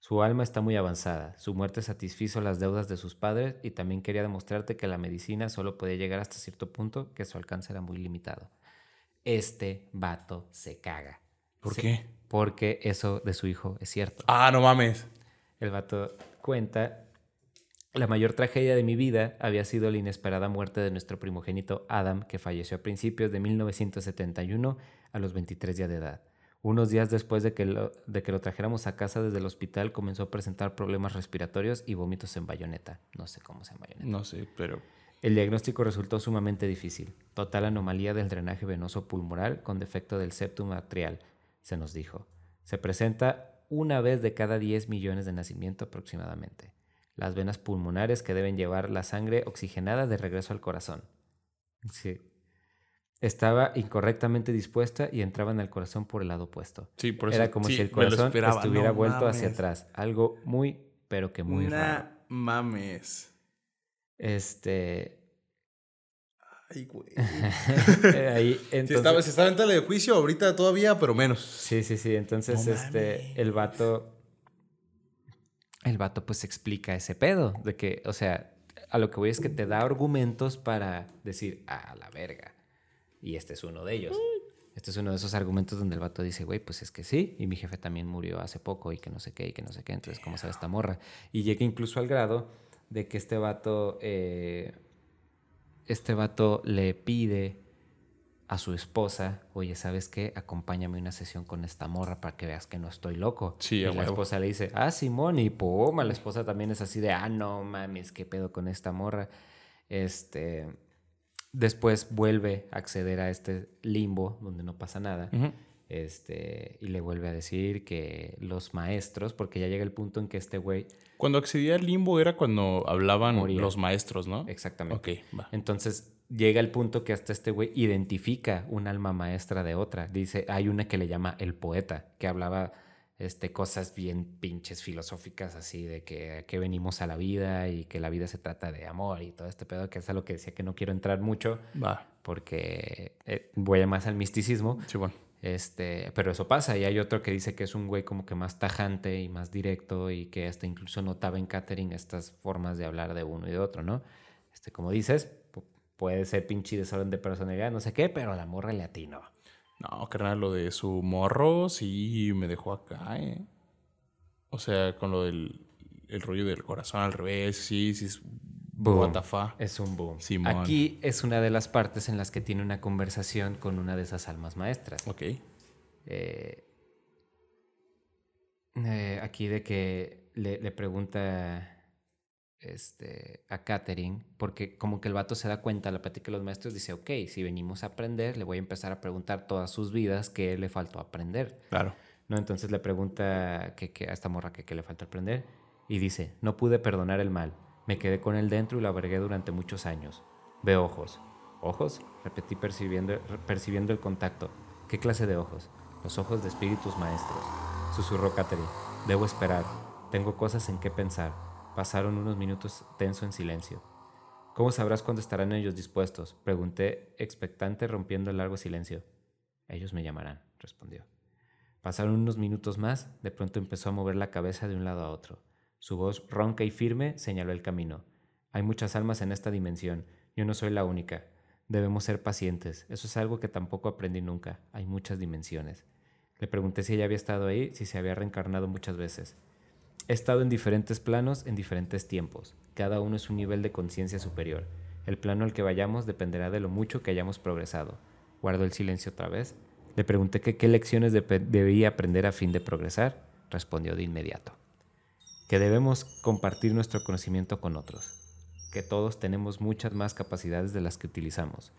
Su alma está muy avanzada. Su muerte satisfizo las deudas de sus padres y también quería demostrarte que la medicina solo podía llegar hasta cierto punto, que su alcance era muy limitado. Este vato se caga. ¿Por qué? Porque eso de su hijo es cierto. Ah, no mames. El vato cuenta la mayor tragedia de mi vida había sido la inesperada muerte de nuestro primogénito Adam, que falleció a principios de 1971 a los 23 días de edad. Unos días después de que, lo, de que lo trajéramos a casa desde el hospital, comenzó a presentar problemas respiratorios y vómitos en bayoneta. No sé cómo se llama bayoneta. No sé, pero... El diagnóstico resultó sumamente difícil. Total anomalía del drenaje venoso pulmonar con defecto del septum atrial, se nos dijo. Se presenta una vez de cada 10 millones de nacimiento aproximadamente las venas pulmonares que deben llevar la sangre oxigenada de regreso al corazón. Sí. Estaba incorrectamente dispuesta y entraba en el corazón por el lado opuesto. Sí, por eso, Era como si el corazón estuviera vuelto hacia atrás. Algo muy, pero que muy raro. mames. Este. Ay, güey. *laughs* Ahí, *laughs* entonces... si, estaba, si estaba en tele de juicio ahorita todavía, pero menos. Sí, sí, sí. Entonces, este, el vato el vato pues explica ese pedo, de que, o sea, a lo que voy es que te da argumentos para decir, a la verga. Y este es uno de ellos. Este es uno de esos argumentos donde el vato dice, güey, pues es que sí, y mi jefe también murió hace poco y que no sé qué, y que no sé qué, entonces, ¿cómo sabe esta morra? Y llega incluso al grado de que este vato, eh, este vato le pide a su esposa, oye, ¿sabes qué? Acompáñame a una sesión con esta morra para que veas que no estoy loco. Sí, y la esposa le dice, ah, Simón, y pum, la esposa también es así de, ah, no mames, ¿qué pedo con esta morra? Este, después vuelve a acceder a este limbo donde no pasa nada. Este, y le vuelve a decir que los maestros, porque ya llega el punto en que este güey. Cuando accedía al limbo era cuando hablaban los maestros, ¿no? Exactamente. Va. Entonces llega el punto que hasta este güey identifica un alma maestra de otra. Dice, hay una que le llama el poeta, que hablaba este, cosas bien pinches filosóficas, así de que, que venimos a la vida y que la vida se trata de amor y todo este pedo, que es a lo que decía que no quiero entrar mucho, porque eh, voy más al misticismo. Sí, bueno. Este, pero eso pasa y hay otro que dice que es un güey como que más tajante y más directo y que hasta incluso notaba en catering estas formas de hablar de uno y de otro, ¿no? Este, como dices, puede ser pinche desorden de personalidad, no sé qué, pero la morra le atino. No, carnal, lo de su morro sí me dejó acá, ¿eh? O sea, con lo del el rollo del corazón al revés, sí, sí es boom. Es un boom. Aquí es una de las partes en las que tiene una conversación con una de esas almas maestras. Ok. Eh, eh, aquí de que le, le pregunta este, a Katherine, porque como que el vato se da cuenta, la plática de los maestros, dice, ok, si venimos a aprender, le voy a empezar a preguntar todas sus vidas qué le faltó aprender. Claro. ¿No? Entonces le pregunta que, a esta morra que qué le falta aprender y dice, no pude perdonar el mal, me quedé con él dentro y lo avergué durante muchos años. Ve ojos. ¿Ojos? Repetí percibiendo, percibiendo el contacto. ¿Qué clase de ojos? Los ojos de espíritus maestros. Susurró Katherine. Debo esperar. Tengo cosas en qué pensar. Pasaron unos minutos tenso en silencio. ¿Cómo sabrás cuándo estarán ellos dispuestos? Pregunté, expectante, rompiendo el largo silencio. Ellos me llamarán, respondió. Pasaron unos minutos más, de pronto empezó a mover la cabeza de un lado a otro. Su voz ronca y firme señaló el camino. Hay muchas almas en esta dimensión, yo no soy la única. Debemos ser pacientes, eso es algo que tampoco aprendí nunca, hay muchas dimensiones. Le pregunté si ella había estado ahí, si se había reencarnado muchas veces. He estado en diferentes planos en diferentes tiempos. Cada uno es un nivel de conciencia superior. El plano al que vayamos dependerá de lo mucho que hayamos progresado. Guardo el silencio otra vez. Le pregunté que qué lecciones debía aprender a fin de progresar. Respondió de inmediato. Que debemos compartir nuestro conocimiento con otros. Que todos tenemos muchas más capacidades de las que utilizamos.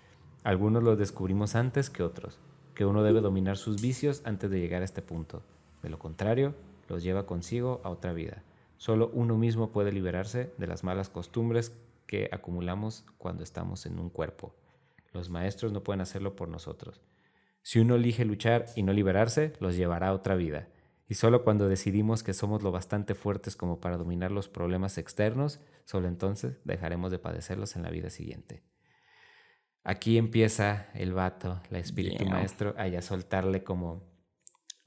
Algunos los descubrimos antes que otros. Que uno debe dominar sus vicios antes de llegar a este punto. De lo contrario, los lleva consigo a otra vida. Solo uno mismo puede liberarse de las malas costumbres que acumulamos cuando estamos en un cuerpo. Los maestros no pueden hacerlo por nosotros. Si uno elige luchar y no liberarse, los llevará a otra vida. Y solo cuando decidimos que somos lo bastante fuertes como para dominar los problemas externos, solo entonces dejaremos de padecerlos en la vida siguiente. Aquí empieza el vato, la espíritu maestro, a soltarle como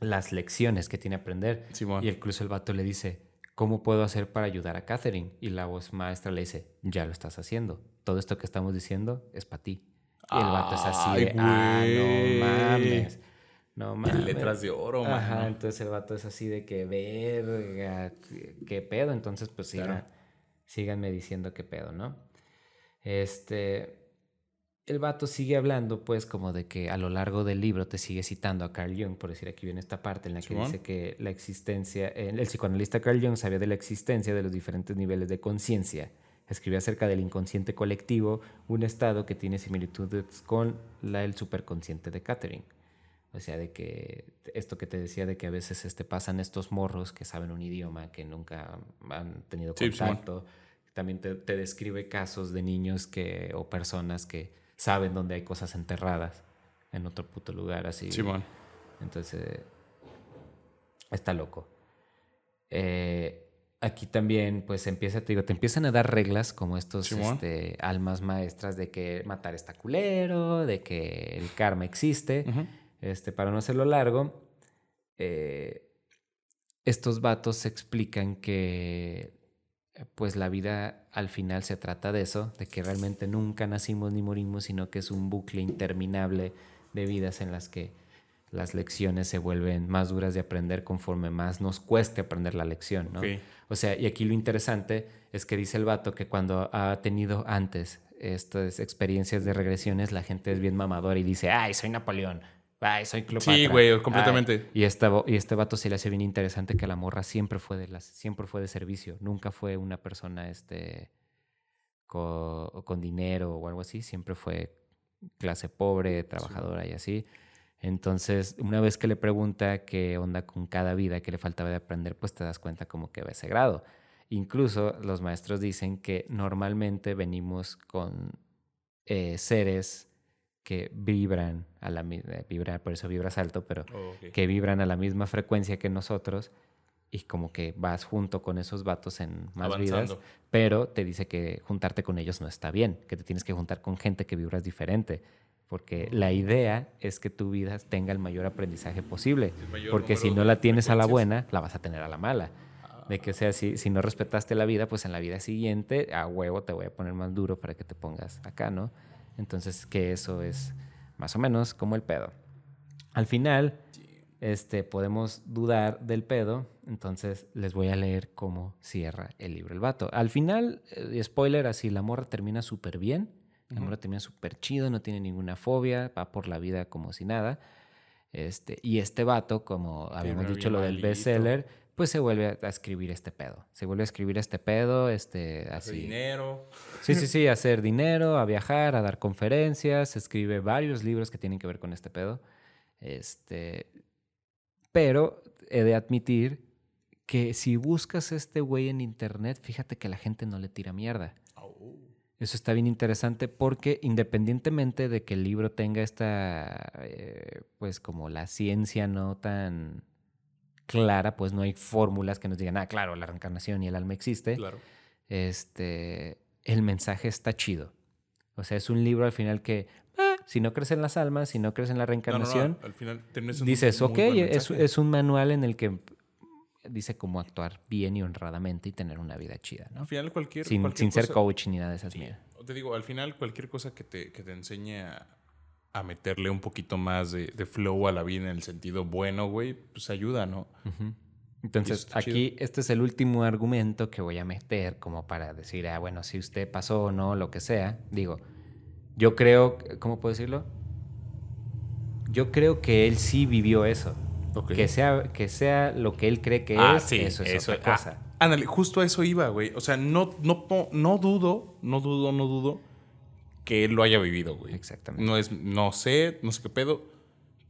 las lecciones que tiene que aprender. Y incluso el vato le dice, ¿cómo puedo hacer para ayudar a Catherine? Y la voz maestra le dice, ya lo estás haciendo. Todo esto que estamos diciendo es para ti. Y el vato es así de, ah, no mames. No mames. letras de oro, Ajá, entonces el vato es así de que, verga, qué pedo. Entonces, pues sigan, síganme diciendo qué pedo, ¿no? Este, el vato sigue hablando, pues, como de que a lo largo del libro te sigue citando a Carl Jung, por decir aquí viene esta parte en la que dice que la existencia, el psicoanalista Carl Jung sabía de la existencia de los diferentes niveles de conciencia. Escribió acerca del inconsciente colectivo, un estado que tiene similitudes con la del superconsciente de Catherine. O sea, de que esto que te decía de que a veces este, pasan estos morros que saben un idioma, que nunca han tenido contacto. También te, te, describe casos de niños que, o personas que saben dónde hay cosas enterradas en otro puto lugar así. Sí, Entonces, está loco. Eh, aquí también, pues empieza, te digo, te empiezan a dar reglas como estos este, almas maestras de que matar está culero, de que el karma existe. este, para no hacerlo largo, eh, estos vatos explican que pues la vida al final se trata de eso, de que realmente nunca nacimos ni morimos, sino que es un bucle interminable de vidas en las que las lecciones se vuelven más duras de aprender conforme más nos cueste aprender la lección, ¿no? O sea, y aquí lo interesante es que dice el vato que cuando ha tenido antes estas experiencias de regresiones, la gente es bien mamadora y dice, ay, soy Napoleón, Ay, soy Cleopatra. Sí, güey, completamente. y, este, y este vato sí le hace bien interesante que la morra siempre fue de, las, siempre fue de servicio. Nunca fue una persona este, con, con dinero o algo así. Siempre fue clase pobre, trabajadora y así. Entonces, una vez que le pregunta qué onda con cada vida que le faltaba de aprender, pues te das cuenta como que va ese grado. Incluso los maestros dicen que normalmente venimos con eh, seres que vibran a la misma, eh, vibrar, por eso vibras alto, pero oh, que vibran a la misma frecuencia que nosotros y como que vas junto con esos vatos en más vidas, pero te dice que juntarte con ellos no está bien, que te tienes que juntar con gente que vibras diferente, porque la idea es que tu vida tenga el mayor aprendizaje posible, porque si no la tienes a la buena, la vas a tener a la mala. De que, o sea, si, si no respetaste la vida, pues en la vida siguiente, a huevo te voy a poner más duro para que te pongas acá, ¿no? Entonces, que eso es más o menos como el pedo. Al final, este, podemos dudar del pedo, entonces les voy a leer cómo cierra el libro el vato. Al final, eh, spoiler, así, la morra termina súper bien, la morra termina súper chido, no tiene ninguna fobia, va por la vida como si nada. Este, y este vato, como habíamos dicho lo del bestseller, pues se vuelve a escribir este pedo. Se vuelve a escribir este pedo, este, así. dinero. Sí, sí, *laughs* sí, hacer dinero, a viajar, a dar conferencias, escribe varios libros que tienen que ver con este pedo. Este, pero he de admitir que si buscas este güey en internet, fíjate que la gente no le tira mierda. Oh. Eso está bien interesante porque independientemente de que el libro tenga esta, eh, pues como la ciencia no tan clara, pues no hay fórmulas que nos digan, ah, claro, la reencarnación y el alma existe. Claro. Este, el mensaje está chido. O sea, es un libro al final que, ah, si no crees en las almas, si no crees en la reencarnación, al final dices, ok, es, es, un manual en el que dice cómo actuar bien y honradamente y tener una vida chida, ¿no? Al final cualquier... Sin, sin ser coach ni nada de esas mierdas. Te digo, al final cualquier cosa que te, que te enseñe a a meterle un poquito más de, flow a la vida en el sentido bueno, güey, pues ayuda, ¿no? Entonces, aquí este es el último argumento que voy a meter como para decir, ah, bueno, si usted pasó o no, lo que sea. Digo, yo creo, ¿cómo puedo decirlo? Yo creo que él sí vivió eso. Ok. Que, sea, que sea lo que él cree que Ah, es, sí, eso es eso- otra ah, cosa. ándale, justo a eso iba, güey. O sea, no, no, no dudo, no dudo, no dudo que él lo haya vivido, güey. Exactamente. No es, no sé, no sé qué pedo.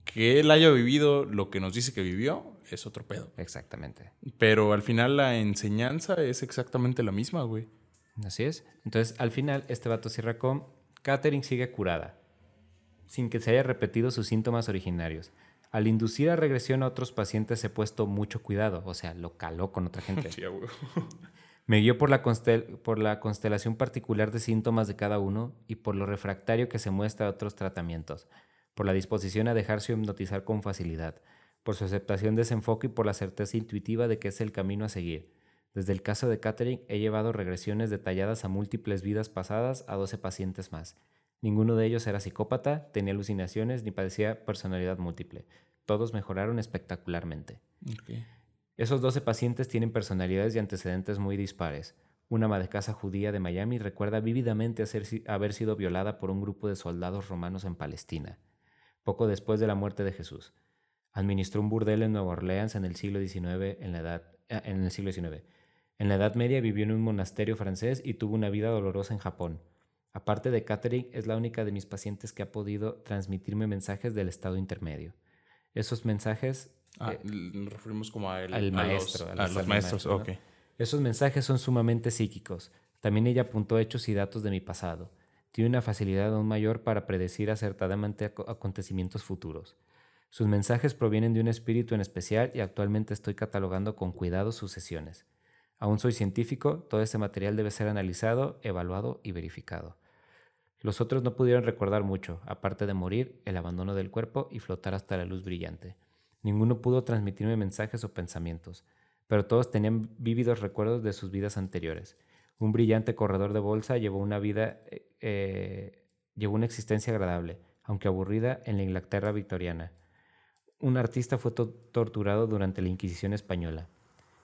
Que él haya vivido lo que nos dice que vivió es otro pedo. Exactamente. Pero al final la enseñanza es exactamente la misma, güey. Así es. Entonces, al final, este vato cierra con, Catherine sigue curada, sin que se haya repetido sus síntomas originarios. Al inducir a regresión a otros pacientes he puesto mucho cuidado, o sea, lo caló con otra gente. *laughs* Sí, güey. Me guió por la, constelación particular de síntomas de cada uno y por lo refractario que se muestra a otros tratamientos, por la disposición a dejarse hipnotizar con facilidad, por su aceptación de ese enfoque y por la certeza intuitiva de que es el camino a seguir. Desde el caso de Catherine he llevado regresiones detalladas a múltiples vidas pasadas a 12 pacientes más. Ninguno de ellos era psicópata, tenía alucinaciones ni padecía personalidad múltiple. Todos mejoraron espectacularmente. Ok. Esos 12 pacientes tienen personalidades y antecedentes muy dispares. Una ama de casa judía de Miami recuerda vívidamente haber sido violada por un grupo de soldados romanos en Palestina, poco después de la muerte de Jesús. Administró un burdel en Nueva Orleans en el siglo XIX. En la edad, eh, en el siglo XIX. En la Edad Media vivió en un monasterio francés y tuvo una vida dolorosa en Japón. Aparte de Catherine, es la única de mis pacientes que ha podido transmitirme mensajes del estado intermedio. Esos mensajes Ah, eh, nos referimos como al a maestro, Los, a los maestros, maestro, ok. Esos mensajes son sumamente psíquicos. También ella apuntó hechos y datos de mi pasado. Tiene una facilidad aún mayor para predecir acertadamente aco- acontecimientos futuros. Sus mensajes provienen de un espíritu en especial y actualmente estoy catalogando con cuidado sus sesiones. Aún soy científico, todo este material debe ser analizado, evaluado y verificado. Los otros no pudieron recordar mucho, aparte de morir, el abandono del cuerpo y flotar hasta la luz brillante. Ninguno pudo transmitirme mensajes o pensamientos, pero todos tenían vívidos recuerdos de sus vidas anteriores. Un brillante corredor de bolsa llevó una vida, eh, eh, llevó una existencia agradable, aunque aburrida, en la Inglaterra victoriana. Un artista fue to- torturado durante la Inquisición española.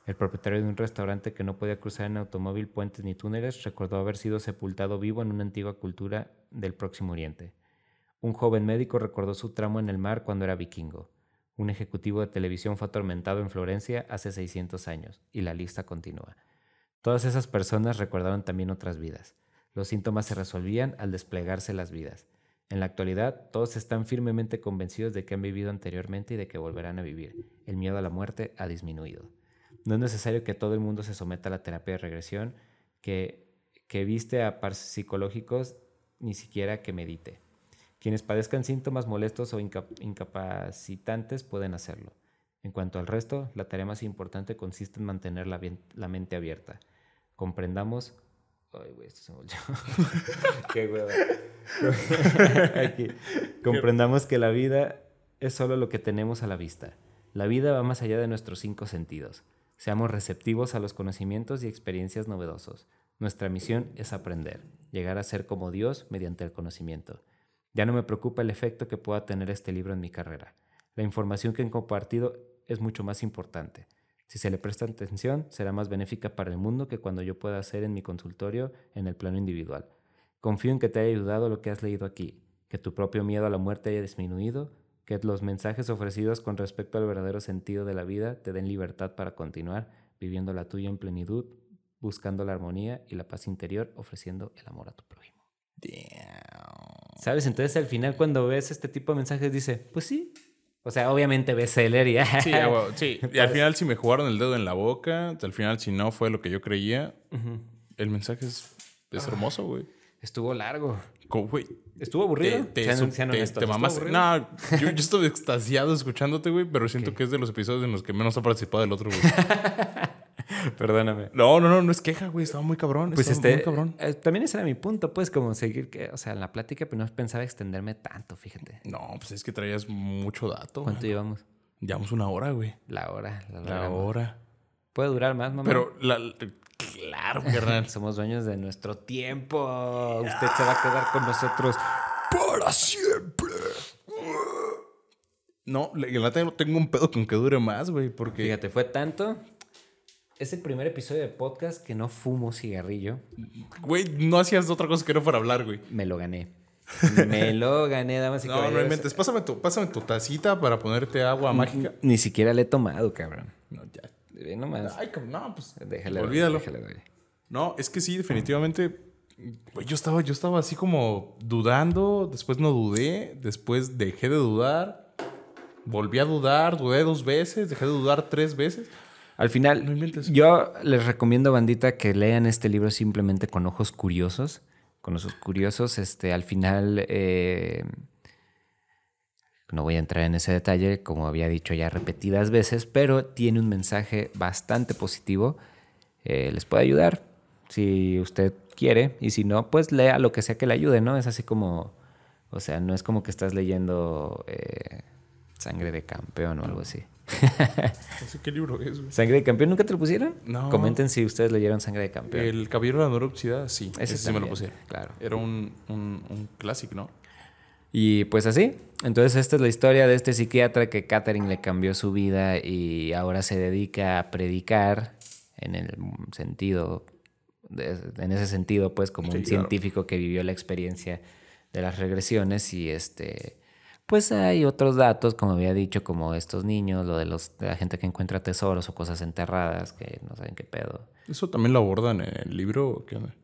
El propietario de un restaurante que no podía cruzar en automóvil puentes ni túneles recordó haber sido sepultado vivo en una antigua cultura del Próximo Oriente. Un joven médico recordó su tramo en el mar cuando era vikingo. Un ejecutivo de televisión fue atormentado en Florencia hace 600 años, y la lista continúa. Todas esas personas recordaron también otras vidas. Los síntomas se resolvían al desplegarse las vidas. En la actualidad, todos están firmemente convencidos de que han vivido anteriormente y de que volverán a vivir. El miedo a la muerte ha disminuido. No es necesario que todo el mundo se someta a la terapia de regresión, que, que viste a pares psicológicos, ni siquiera que medite. Quienes padezcan síntomas molestos o inca- incapacitantes pueden hacerlo. En cuanto al resto, la tarea más importante consiste en mantener la, la mente abierta. Comprendamos... Ay, güey, esto se me olvidó. *laughs* Qué hueva. *laughs* Aquí. Comprendamos que la vida es solo lo que tenemos a la vista. La vida va más allá de nuestros cinco sentidos. Seamos receptivos a los conocimientos y experiencias novedosos. Nuestra misión es aprender, llegar a ser como Dios mediante el conocimiento. Ya no me preocupa el efecto que pueda tener este libro en mi carrera. La información que he compartido es mucho más importante. Si se le presta atención, será más benéfica para el mundo que cuando yo pueda hacer en mi consultorio en el plano individual. Confío en que te haya ayudado lo que has leído aquí, que tu propio miedo a la muerte haya disminuido, que los mensajes ofrecidos con respecto al verdadero sentido de la vida te den libertad para continuar viviendo la tuya en plenitud, buscando la armonía y la paz interior, ofreciendo el amor a tu prójimo. ¿Sabes? Entonces al final cuando ves este tipo de mensajes dice, pues sí. O sea, obviamente bestseller y... *laughs* Sí, sí. Y al final, si me jugaron el dedo en la boca, al final, si no fue lo que yo creía, el mensaje es, es hermoso, güey. Estuvo largo. Como, güey, ¿Estuvo aburrido? te, te, te- honestos, te ¿estuvo mamaste. No, yo, yo estoy *laughs* extasiado escuchándote, güey, pero siento que es de los episodios en los que menos ha participado el otro, güey. *laughs* *laughs* Perdóname. No, no, no, no es queja, güey. Estaba muy cabrón. Pues estaba este, muy cabrón. eh, también ese era mi punto, pues como seguir, que, o sea, en la plática, pero no pensaba extenderme tanto, fíjate. No, pues es que traías mucho dato. ¿Cuánto güey. llevamos? Llevamos una hora, güey. La hora. La, La hora. hora. Puede durar más, mamá. Pero, la, claro, *laughs* carnal. Somos dueños de nuestro tiempo. Usted se va a quedar con nosotros. Para siempre. No, la tengo un pedo con que dure más, güey, porque... Fíjate, fue tanto. Es el primer episodio de podcast que no fumo cigarrillo. Güey, no hacías otra cosa que no para hablar, güey. Me lo gané. *laughs* Me lo gané, damas y No, no inventes. Pásame tu, pásame tu tacita para ponerte agua mágica. Ni siquiera le he tomado, cabrón. No, ya. Ve nomás. Ay, no, pues. Déjale, olvídalo. déjale, güey. No, es que sí, definitivamente. güey, Yo estaba, yo estaba así como dudando, después no dudé, después dejé de dudar, volví a dudar, dudé dos veces, dejé de dudar tres veces. Al final, No yo les recomiendo, bandita, que lean este libro simplemente con ojos curiosos. Con ojos curiosos, este, al final, eh, no voy a entrar en ese detalle, como había dicho ya repetidas veces, pero tiene un mensaje bastante positivo. Eh, les puede ayudar si usted quiere, y si no, pues lea lo que sea que le ayude, ¿no? Es así como, o sea, no es como que estás leyendo eh, Sangre de Campeón o algo así. No sé qué libro es, güey. ¿Sangre de campeón nunca te lo pusieron? No. Comenten si ustedes leyeron Sangre de campeón. El Caballero de la Honor Oxidada, sí. Ese Ese, sí me lo pusieron. claro. Era un, un, un clásico, ¿no? Y pues así. Entonces esta es la historia de este psiquiatra que Catherine le cambió su vida y ahora se dedica a predicar en el sentido, de- en ese sentido, pues como Sí, un claro. científico que vivió la experiencia de las regresiones y este... Pues hay otros datos, como había dicho, como estos niños, lo de, los, de la gente que encuentra tesoros o cosas enterradas que no saben qué pedo. ¿Eso también lo abordan en el libro o qué onda?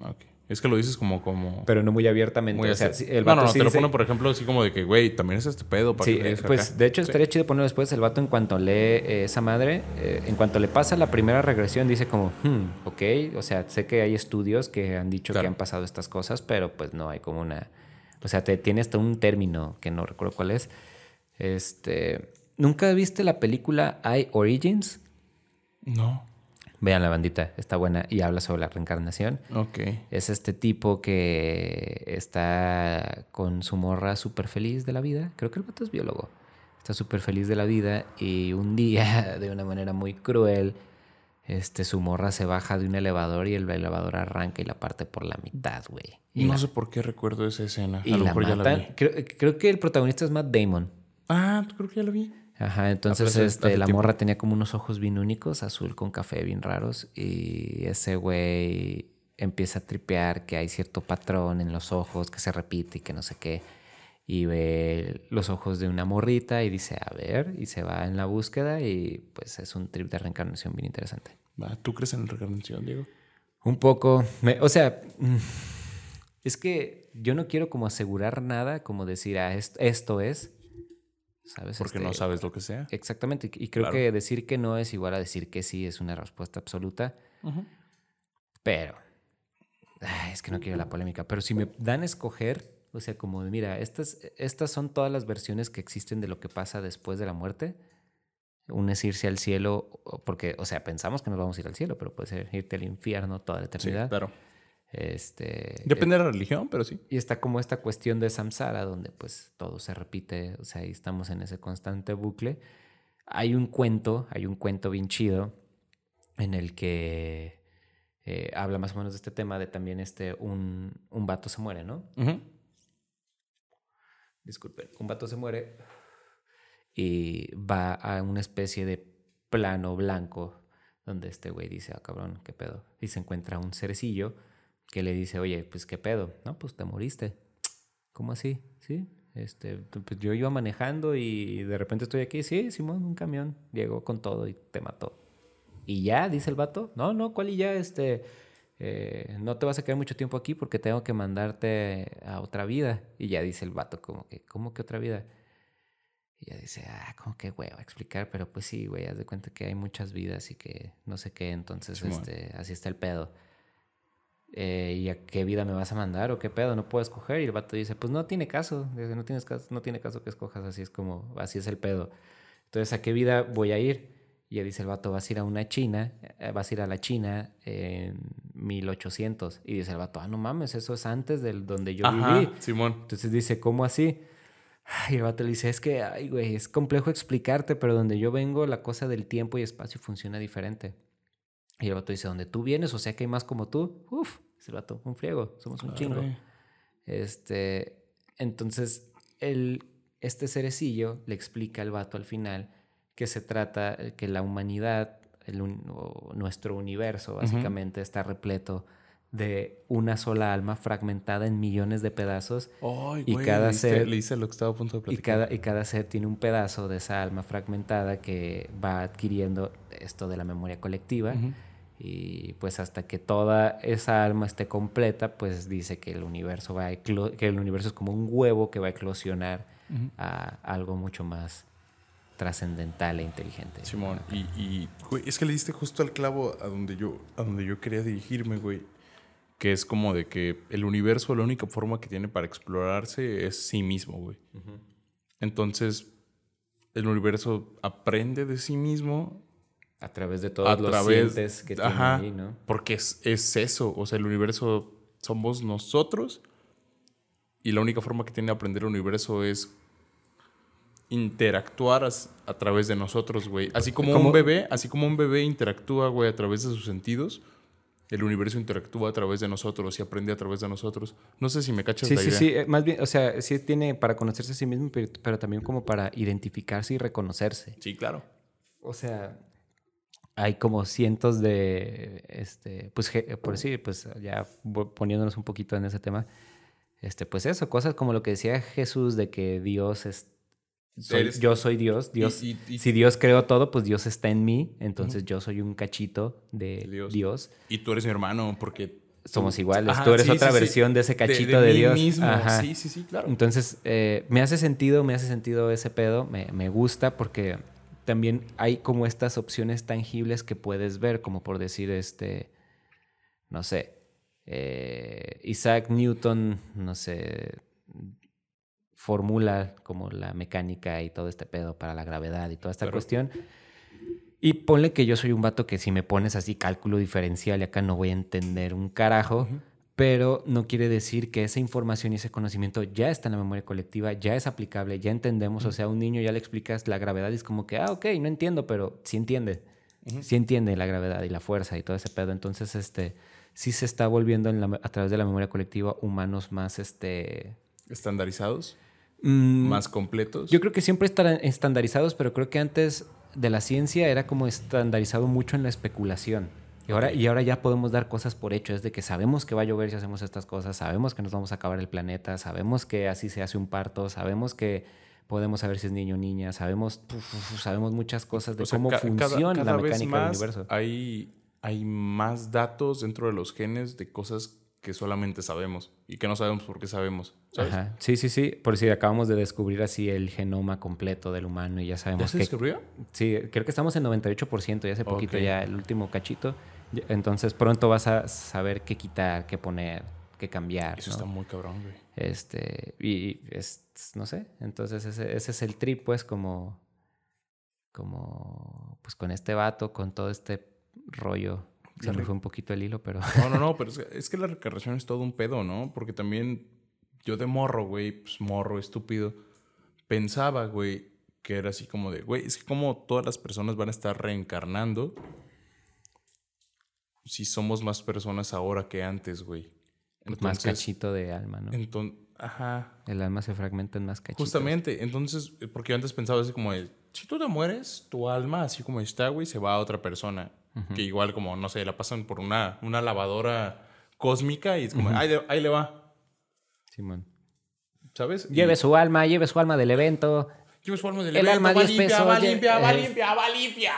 Ok. Es que lo dices como... como Pero no muy abiertamente. muy o sea, el no, no, vato no, sí te lo pone, por ejemplo, así como de que, güey, también es este pedo. Para Sí, que eh, pues acá. de hecho Sí. estaría chido ponerlo después. El vato en cuanto lee eh, esa madre, eh, en cuanto le pasa la primera regresión, dice como, hmm, ok, o sea, sé que hay estudios que han dicho Claro. que han pasado estas cosas, pero pues no hay como una, o sea, te, tiene hasta un término que no recuerdo cuál es. Este, ¿nunca viste la película I Origins? No. Vean la bandita, está buena y habla sobre la reencarnación. Ok. Es este tipo que está con su morra súper feliz de la vida. Creo que el vato es biólogo. Está súper feliz de la vida y un día, *laughs* de una manera muy cruel, este, su morra se baja de un elevador y el elevador arranca y la parte por la mitad, güey. Y, no la, sé por qué recuerdo esa escena. y a lo la mejor ya la matan. vi. Creo, creo que el protagonista es Matt Damon. Ah, creo que ya la vi. Ajá, entonces hace- este, hace la tiempo. morra tenía como unos ojos bien únicos, azul con café bien raros, y ese güey empieza a tripear que hay cierto patrón en los ojos que se repite y que no sé qué, y ve los ojos de una morrita y dice, a ver, y se va en la búsqueda y pues es un trip de reencarnación bien interesante. ¿Tú crees en la reencarnación, Diego? Un poco, me- o sea, mm, es que yo no quiero como asegurar nada, como decir, ah, esto, esto es, ¿sabes? Porque Este, no sabes lo que sea. Exactamente, y creo Claro. que decir que no es igual a decir que sí, es una respuesta absoluta, pero ay, es que no quiero la polémica, pero si me dan a escoger, o sea, como de, mira, estas, estas son todas las versiones que existen de lo que pasa después de la muerte. Una es irse al cielo, porque, o sea, pensamos que nos vamos a ir al cielo, pero puede ser irte al infierno toda la Sí, eternidad. claro. Este, Depende de la religión, pero sí. y está como esta cuestión de samsara, donde pues todo se repite, o sea, ahí estamos en ese constante bucle. Hay un cuento, hay un cuento bien chido en el que eh, habla más o menos de este tema de también este, un, un vato se muere, ¿no? Ujú. Disculpen, un vato se muere y va a una especie de plano blanco donde este güey dice, ah, cabrón, ¿qué pedo? Y se encuentra un cerecillo que le dice, oye, pues, ¿qué pedo? No, pues te moriste. ¿Cómo así? ¿Sí? Este, pues yo iba manejando y de repente estoy aquí. Sí, Simón, un camión llegó con todo y te mató. Y ya, dice el vato. No, no, ¿cuál y ya? Este, eh, no te vas a quedar mucho tiempo aquí porque tengo que mandarte a otra vida. Y ya dice el vato como que, ¿cómo que otra vida? Y ya dice, ah, como que a explicar, pero pues sí, güey, haz de cuenta que hay muchas vidas y que no sé qué, entonces, Simón. este, así está el pedo. Eh, ¿Y a qué vida me vas a mandar o qué pedo? No puedo escoger. Y el vato dice, pues no tiene caso, dice, no, tienes caso, no tiene caso que escojas, así es como, así es el pedo. Entonces, ¿a qué vida voy a ir? Y ya dice el vato, vas a ir a una China, eh, vas a ir a la China en 1800. Y dice el vato, ah, no mames, eso es antes del donde yo Ajá, viví. Simón. Entonces dice, ¿cómo así? Y el vato le dice, es que, ay, güey, es complejo explicarte, pero donde yo vengo, la cosa del tiempo y espacio funciona diferente. Y el vato dice, donde tú vienes, o sea que hay más como tú, uf, dice el vato, un friego, somos un chingo. Este, entonces, el, este cerecillo le explica al vato al final que se trata, que la humanidad, el nuestro universo básicamente está repleto de una sola alma fragmentada en millones de pedazos. Ay, y güey, cada ser lo que estaba a punto de y platicar. cada, y cada ser tiene un pedazo de esa alma fragmentada que va adquiriendo esto de la memoria colectiva. Y pues hasta que toda esa alma esté completa, pues dice que el universo va a que el universo es como un huevo que va a eclosionar a algo mucho más trascendental e inteligente. Simón, y, y, güey, es que le diste justo al clavo a donde yo, a donde yo quería dirigirme, güey. Que es como de que el universo, la única forma que tiene para explorarse es sí mismo, güey. Entonces, el universo aprende de sí mismo A través de todos a los través sientes que tiene Ajá, ahí, ¿no? Porque es, es eso. O sea, el universo somos nosotros. Y la única forma que tiene de aprender el universo es interactuar as- a, través de nosotros, güey. Así como, Como- un bebé, así como un bebé interactúa, güey, a través de sus sentidos. El universo interactúa a través de nosotros y aprende a través de nosotros. No sé si me cachas Sí, la sí, idea. sí. eh, Más bien, o sea, sí tiene para conocerse a sí mismo, pero, pero también como para identificarse y reconocerse. Sí, claro. O sea, hay como cientos de, este, pues, por decir, pues ya poniéndonos un poquito en ese tema, este, pues eso, cosas como lo que decía Jesús de que Dios es, soy- Eres- yo soy Dios, Dios, y- y- si Dios creó todo, pues Dios está en mí, entonces yo soy un cachito de Dios. Dios. Y tú eres mi hermano porque... Somos Ajá, tú eres sí, otra sí, sí. versión de ese cachito de, mí Dios. mismo. Ajá. Sí, sí, sí, claro. Entonces, eh, me hace sentido, me hace sentido ese pedo, me, me gusta porque también hay como estas opciones tangibles que puedes ver, como por decir, este, no sé, eh, Isaac Newton, no sé, formula como la mecánica y todo este pedo para la gravedad y toda esta cuestión. Y ponle que yo soy un vato que si me pones así cálculo diferencial y acá no voy a entender un carajo, pero no quiere decir que esa información y ese conocimiento ya está en la memoria colectiva, ya es aplicable, ya entendemos. O sea, a un niño ya le explicas la gravedad y es como que, ah, ok, no entiendo, pero sí entiende. Ujú. Sí entiende la gravedad y la fuerza y todo ese pedo. Entonces, este, sí se está volviendo en la- a través de la memoria colectiva humanos más, este... Estandarizados, mm, más completos. yo creo que siempre estarán estandarizados, pero creo que antes de la ciencia era como estandarizado mucho en la especulación. Y ahora, y ahora ya podemos dar cosas por hecho. Es de que sabemos que va a llover si hacemos estas cosas, sabemos que nos vamos a acabar el planeta, sabemos que así se hace un parto, sabemos que podemos saber si es niño o niña, sabemos, uf, sabemos muchas cosas de O sea, cómo ca- funciona cada la vez mecánica del universo. Hay, hay más datos dentro de los genes de cosas que solamente sabemos y que no sabemos por qué sabemos. ¿sabes? Ajá. Sí, sí, sí. Por si acabamos de descubrir así el genoma completo del humano y ya ¿Ya sabemos se que descubrió? Sí, creo que estamos en 98%, ya hace poquito ya el último cachito. Ya- Entonces pronto vas a saber qué quitar, qué poner, qué cambiar. Eso ¿no? está muy cabrón, güey. Este, y es, no sé, entonces ese, ese es el trip, pues, como, como, pues con este vato, con todo este rollo. Se me fue un poquito el hilo, pero... No, no, no, *laughs* pero es que, es que la reencarnación es todo un pedo, ¿no? Porque también yo de morro, güey, pues morro, estúpido, pensaba, güey, que era así como de, güey, es que como todas las personas van a estar reencarnando si somos más personas ahora que antes, güey. pues, más cachito de alma, ¿no? Entonces, ajá, El alma se fragmenta en más cachitos. Justamente, entonces, eh, porque yo antes pensaba así como de, si tú te mueres, tu alma, así como está, güey, se va a otra persona. Que igual como, no sé, la pasan por una, una lavadora cósmica y es como, ahí, le- ahí le va, Simón. ¿sabes? Y- Lleve su alma, lleve su alma del evento. Lleve su alma del El evento, alma, va 10 limpia, pesos, va limpia, va eh. limpia, va limpia.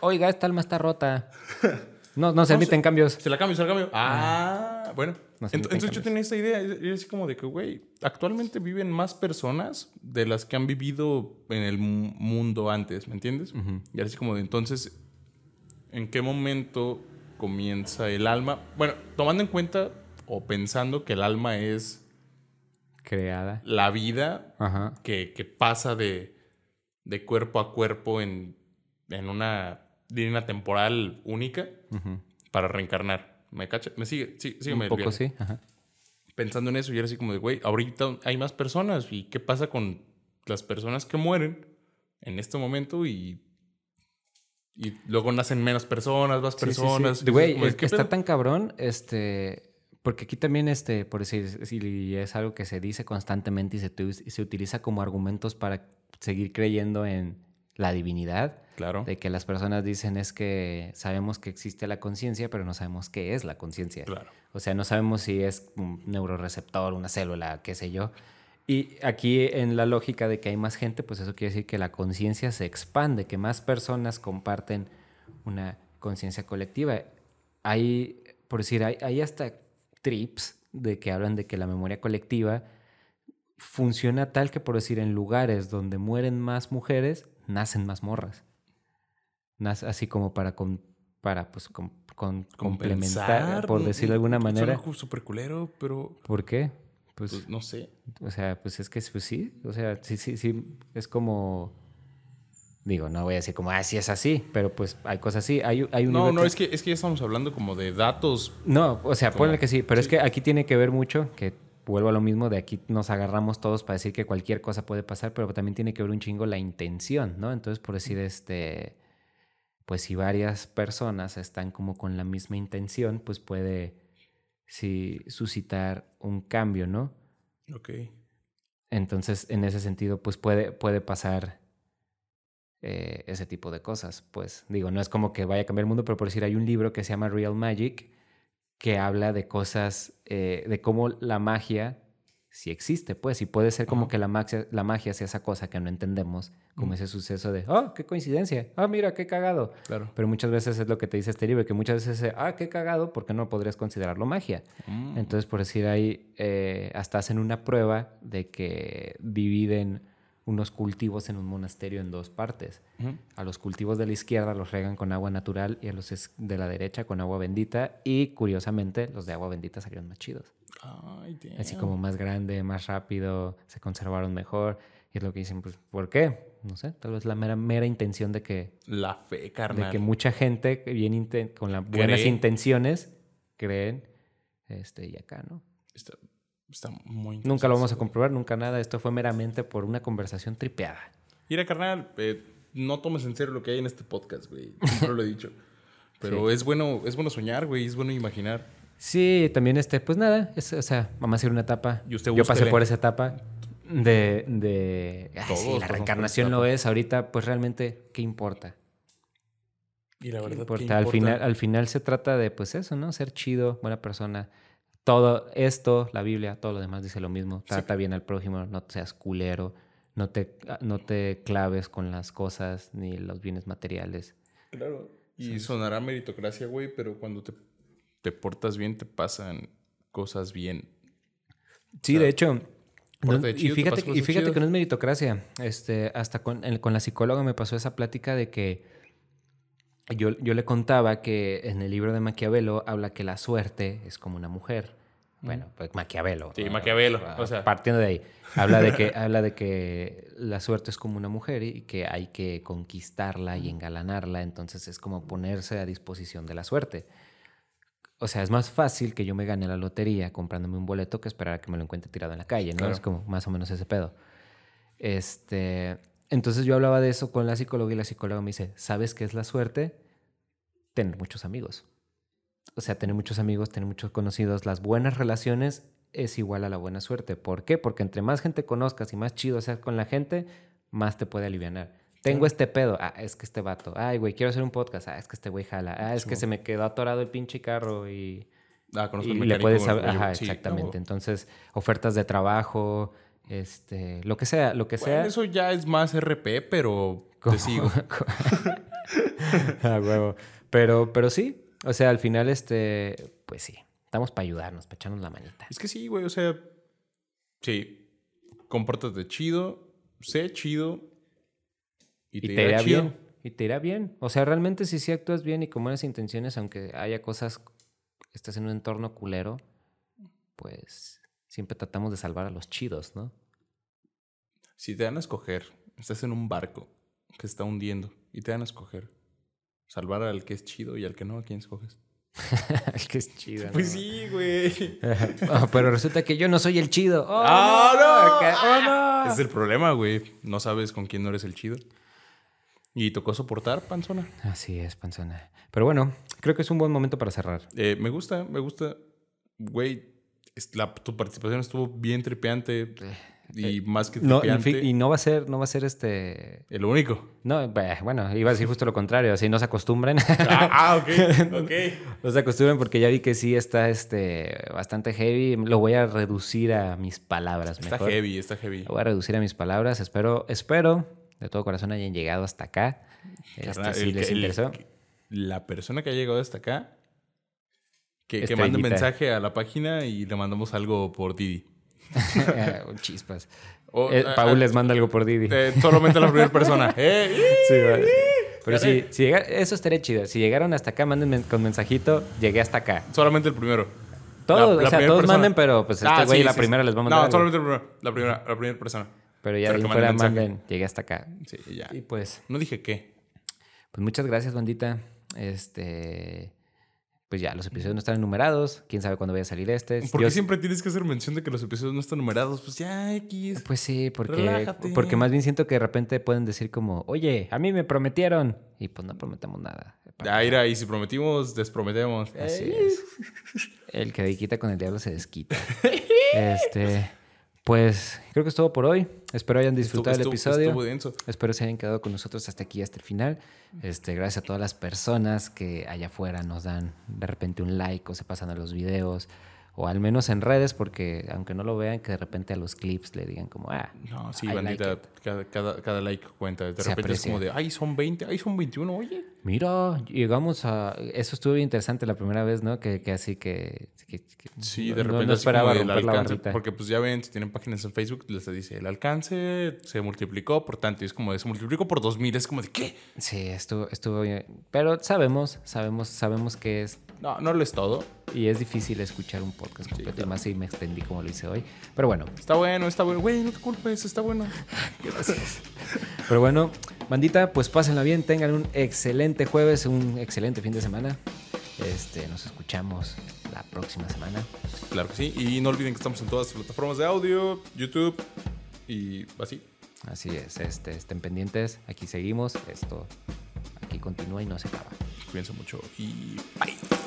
Oiga, esta alma está rota. *laughs* No, no se admiten cambios. Se la cambio, se la cambio. Ah, bueno. No entonces yo tenía esta idea, es como de que, güey, actualmente viven más personas de las que han vivido en el mu- mundo antes, ¿me entiendes? Y así como de entonces, ¿en qué momento comienza el alma? Bueno, tomando en cuenta o pensando que el alma es Creada. la vida Ajá. que, que pasa de, de cuerpo a cuerpo en, en una línea temporal única para reencarnar. ¿Me cacha? ¿Me sigue? Sí, sígueme Un poco sí. Ajá. Pensando en eso, y era así como de, güey, ahorita hay más personas. ¿Y qué pasa con las personas que mueren en este momento? Y, y luego nacen menos personas, más personas. Güey, es como de, es- ¿qué está pedo? tan cabrón, este, porque aquí también, este, por decir, si es algo que se dice constantemente y se, y se utiliza como argumentos para seguir creyendo en la divinidad. Claro. De que las personas dicen es que sabemos que existe la conciencia, pero no sabemos qué es la conciencia. Claro. O sea, no sabemos si es un neuroreceptor, una célula, qué sé yo. Y aquí en la lógica de que hay más gente, pues eso quiere decir que la conciencia se expande, que más personas comparten una conciencia colectiva. Hay, por decir, hay, hay hasta trips de que hablan de que la memoria colectiva funciona tal que, por decir, en lugares donde mueren más mujeres, nacen más morras. Nace así como para, con, para pues, con, con- complementar, por decirlo de alguna manera. Suena súper culero, pero ¿Por qué? Pues, pues, no sé. o sea, pues es que pues sí, o sea, sí, sí, sí, es como, digo, no voy a decir como, ah, sí es así, pero pues hay cosas así. Hay, hay un No, no, que- es que, es que ya estamos hablando como de datos. No, o sea, Como- ponle que sí, pero es que aquí tiene que ver mucho, que vuelvo a lo mismo, de aquí nos agarramos todos para decir que cualquier cosa puede pasar, pero también tiene que ver un chingo la intención, ¿no? Entonces, por decir, este, pues si varias personas están como con la misma intención, pues puede, sí, suscitar un cambio, ¿no? Ok. Entonces, en ese sentido, pues puede, puede pasar eh, ese tipo de cosas. Pues digo, no es como que vaya a cambiar el mundo, pero por decir, hay un libro que se llama Real Magic que habla de cosas, eh, de cómo la magia sí existe, pues, y puede ser como que la magia, la magia sea esa cosa que no entendemos, como Ujú. ese suceso de, oh, qué coincidencia, ah, mira, qué cagado. Claro. Pero muchas veces es lo que te dice este libro, que muchas veces es, ah, qué cagado, porque no podrías considerarlo magia. Mm. Entonces, por decir ahí, eh, hasta hacen una prueba de que dividen unos cultivos en un monasterio en dos partes. Ujú. A los cultivos de la izquierda los regan con agua natural y a los de la derecha con agua bendita. Y curiosamente, los de agua bendita salieron más chidos. Ay, Así como más grande, más rápido, se conservaron mejor. Y es lo que dicen, pues, ¿por qué? No sé, tal vez la mera, mera intención de que, La fe, de carnal. que mucha gente bien con las buenas Cree. intenciones creen este, y acá, ¿no? Está, está muy Nunca lo vamos a comprobar, nunca nada. Esto fue meramente por una conversación tripeada. Mira, carnal, eh, no tomes en serio lo que hay en este podcast, güey. Siempre lo he dicho. *laughs* Pero es bueno, es bueno soñar, güey. Es bueno imaginar. Sí, también este, pues nada, es, o sea, vamos a ir una etapa. Y usted Yo pasé por esa etapa de, de ay, Todos sí, la reencarnación lo es. Ahorita, pues realmente, ¿qué importa? Y la ¿Qué verdad, importa? ¿qué Al importa? final, al final se trata de, pues eso, ¿no? Ser chido, buena persona. Todo esto, la Biblia, todo lo demás dice lo mismo. Trata bien al prójimo, no seas culero, no te, no te claves con las cosas ni los bienes materiales. Claro. Y sonará meritocracia, güey, pero cuando te, te portas bien, te pasan cosas bien. Sí, sea, de hecho. no- y chido, te fíjate, y fíjate que no es meritocracia. Este, hasta con, el- con la psicóloga me pasó esa plática de que yo, yo le contaba que en el libro de Maquiavelo habla que la suerte es como una mujer. Bueno, pues Maquiavelo. Sí, Maquiavelo, ah, o sea. Partiendo de ahí. Habla de, que, *laughs* habla de que la suerte es como una mujer y que hay que conquistarla y engalanarla. Entonces es como ponerse a disposición de la suerte. O sea, es más fácil que yo me gane la lotería comprándome un boleto que esperar a que me lo encuentre tirado en la calle, ¿no? Claro. Es como más o menos ese pedo. Este, entonces yo hablaba de eso con la psicóloga y la psicóloga me dice, ¿sabes qué es la suerte? Tener muchos amigos. O sea, tener muchos amigos, tener muchos conocidos. Las buenas relaciones es igual a la buena suerte. ¿Por qué? Porque entre más gente conozcas y más chido seas con la gente, más te puede aliviar. Tengo este pedo. Ah, es que este vato. Ay, güey, quiero hacer un podcast. Ah, es que este güey jala. Ah, es que se me quedó atorado el pinche carro y Ah, conozco y el le puedes saber, ajá, sí, exactamente. no. Entonces, ofertas de trabajo, este, lo que sea, lo que Bueno, sea. eso ya es más RP, pero ¿Cómo? te sigo. *laughs* A *laughs* huevo. Pero, pero sí, o sea, al final, este, pues sí, estamos para ayudarnos, para echarnos la manita. Es que sí, güey, o sea, sí, compórtate chido, sé chido y te, Y te irá chido. bien. Y te irá bien. O sea, realmente si sí actúas bien y con buenas intenciones, aunque haya cosas, estás en un entorno culero, pues siempre tratamos de salvar a los chidos, ¿no? Si te dan a escoger, estás en un barco que está hundiendo y te dan a escoger salvar al que es chido y al que no, ¿a quién escoges? *laughs* El que es chido. Pues ¿no? sí, güey. *laughs* Ah, pero resulta que yo no soy el chido. ¡Oh, ¡Ah, no! ¡Oh, no! Es el problema, güey. No sabes con quién no eres el chido. ¿Y tocó soportar, panzona? Así es, panzona. Pero bueno, creo que es un buen momento para cerrar. Eh, me gusta, me gusta. Güey, la- tu participación estuvo bien tripeante. Y más que No, y no va a ser, no va a ser este. el único. No, bah, bueno, iba a decir justo lo contrario, así no se acostumbren. Ah, ah, ok, *laughs* ok. no se acostumbren porque ya vi que sí está este bastante heavy. Lo voy a reducir a mis palabras Está mejor. heavy, está heavy. Lo voy a reducir a mis palabras. Espero, espero de todo corazón hayan llegado hasta acá. Este, Carnal, si el les el- interesó. La persona que ha llegado hasta acá, que, que mande un mensaje a la página y le mandamos algo por Didi. Un *laughs* Chispas. O, Eh, Paul les manda algo por Didi. eh, solamente a la primera persona. *laughs* ¡Eh! Sí. Pero si, si llega- eso estaría chido. Si llegaron hasta acá, manden con mensajito, llegué hasta acá. Solamente el primero. Todos, La- la o sea, todos persona. manden, pero pues este Ah, güey sí, la sí, primera sí. les va a mandar. No, algo. solamente el primero. La primera, la primera persona. Pero ya Pero de ahí fuera manden, llegué hasta acá. Sí, ya. Y pues, No dije qué. pues muchas gracias, bandita. Este, pues ya, los episodios no están numerados. Quién sabe cuándo vaya a salir este. ¿Por qué Yo- siempre tienes que hacer mención de que los episodios no están numerados? Pues ya, X. Pues sí, porque, Relájate. porque más bien siento que de repente pueden decir como, oye, a mí me prometieron. Y pues no prometemos nada. Ya, ira, y si prometimos, desprometemos. Así es. El que de quita con el diablo se desquita. *laughs* Este, pues creo que es todo por hoy. Espero hayan disfrutado Estuvo- el estuvo- episodio. estuvo denso. Espero se hayan quedado con nosotros hasta aquí, hasta el final. Este, gracias a todas las personas que allá afuera nos dan de repente un like o se pasan a los videos. O al menos en redes, porque aunque no lo vean, que de repente a los clips le digan como, ah, No, sí, I bandita, it. cada, cada, cada like cuenta. De Se repente es como de, ay, son 20, ay, son 21, oye. Mira, llegamos a. Eso estuvo bien interesante la primera vez, ¿no? Que, que así que. que- que Sí, de no- repente No, esperaba el la alcance, porque pues ya ven, si tienen páginas en Facebook, les dice, el alcance se multiplicó por tanto, y es como de, se multiplicó por 2000, es como de, ¿qué? Sí, estuvo, estuvo bien. Pero sabemos, sabemos, sabemos que es. No, no lo es todo. Y es difícil escuchar un podcast completo, y más si me extendí como lo hice hoy. Pero bueno, Está bueno, está bueno. Güey, no te culpes, está bueno. *laughs* pero bueno, bandita, pues pásenla bien, tengan un excelente jueves, un excelente fin de semana. Este, nos escuchamos la próxima semana. Claro que sí. Y no olviden que estamos en todas las plataformas de audio, YouTube y así. Así es, este, estén pendientes, aquí seguimos, esto aquí continúa y no se acaba. Cuídense mucho y bye.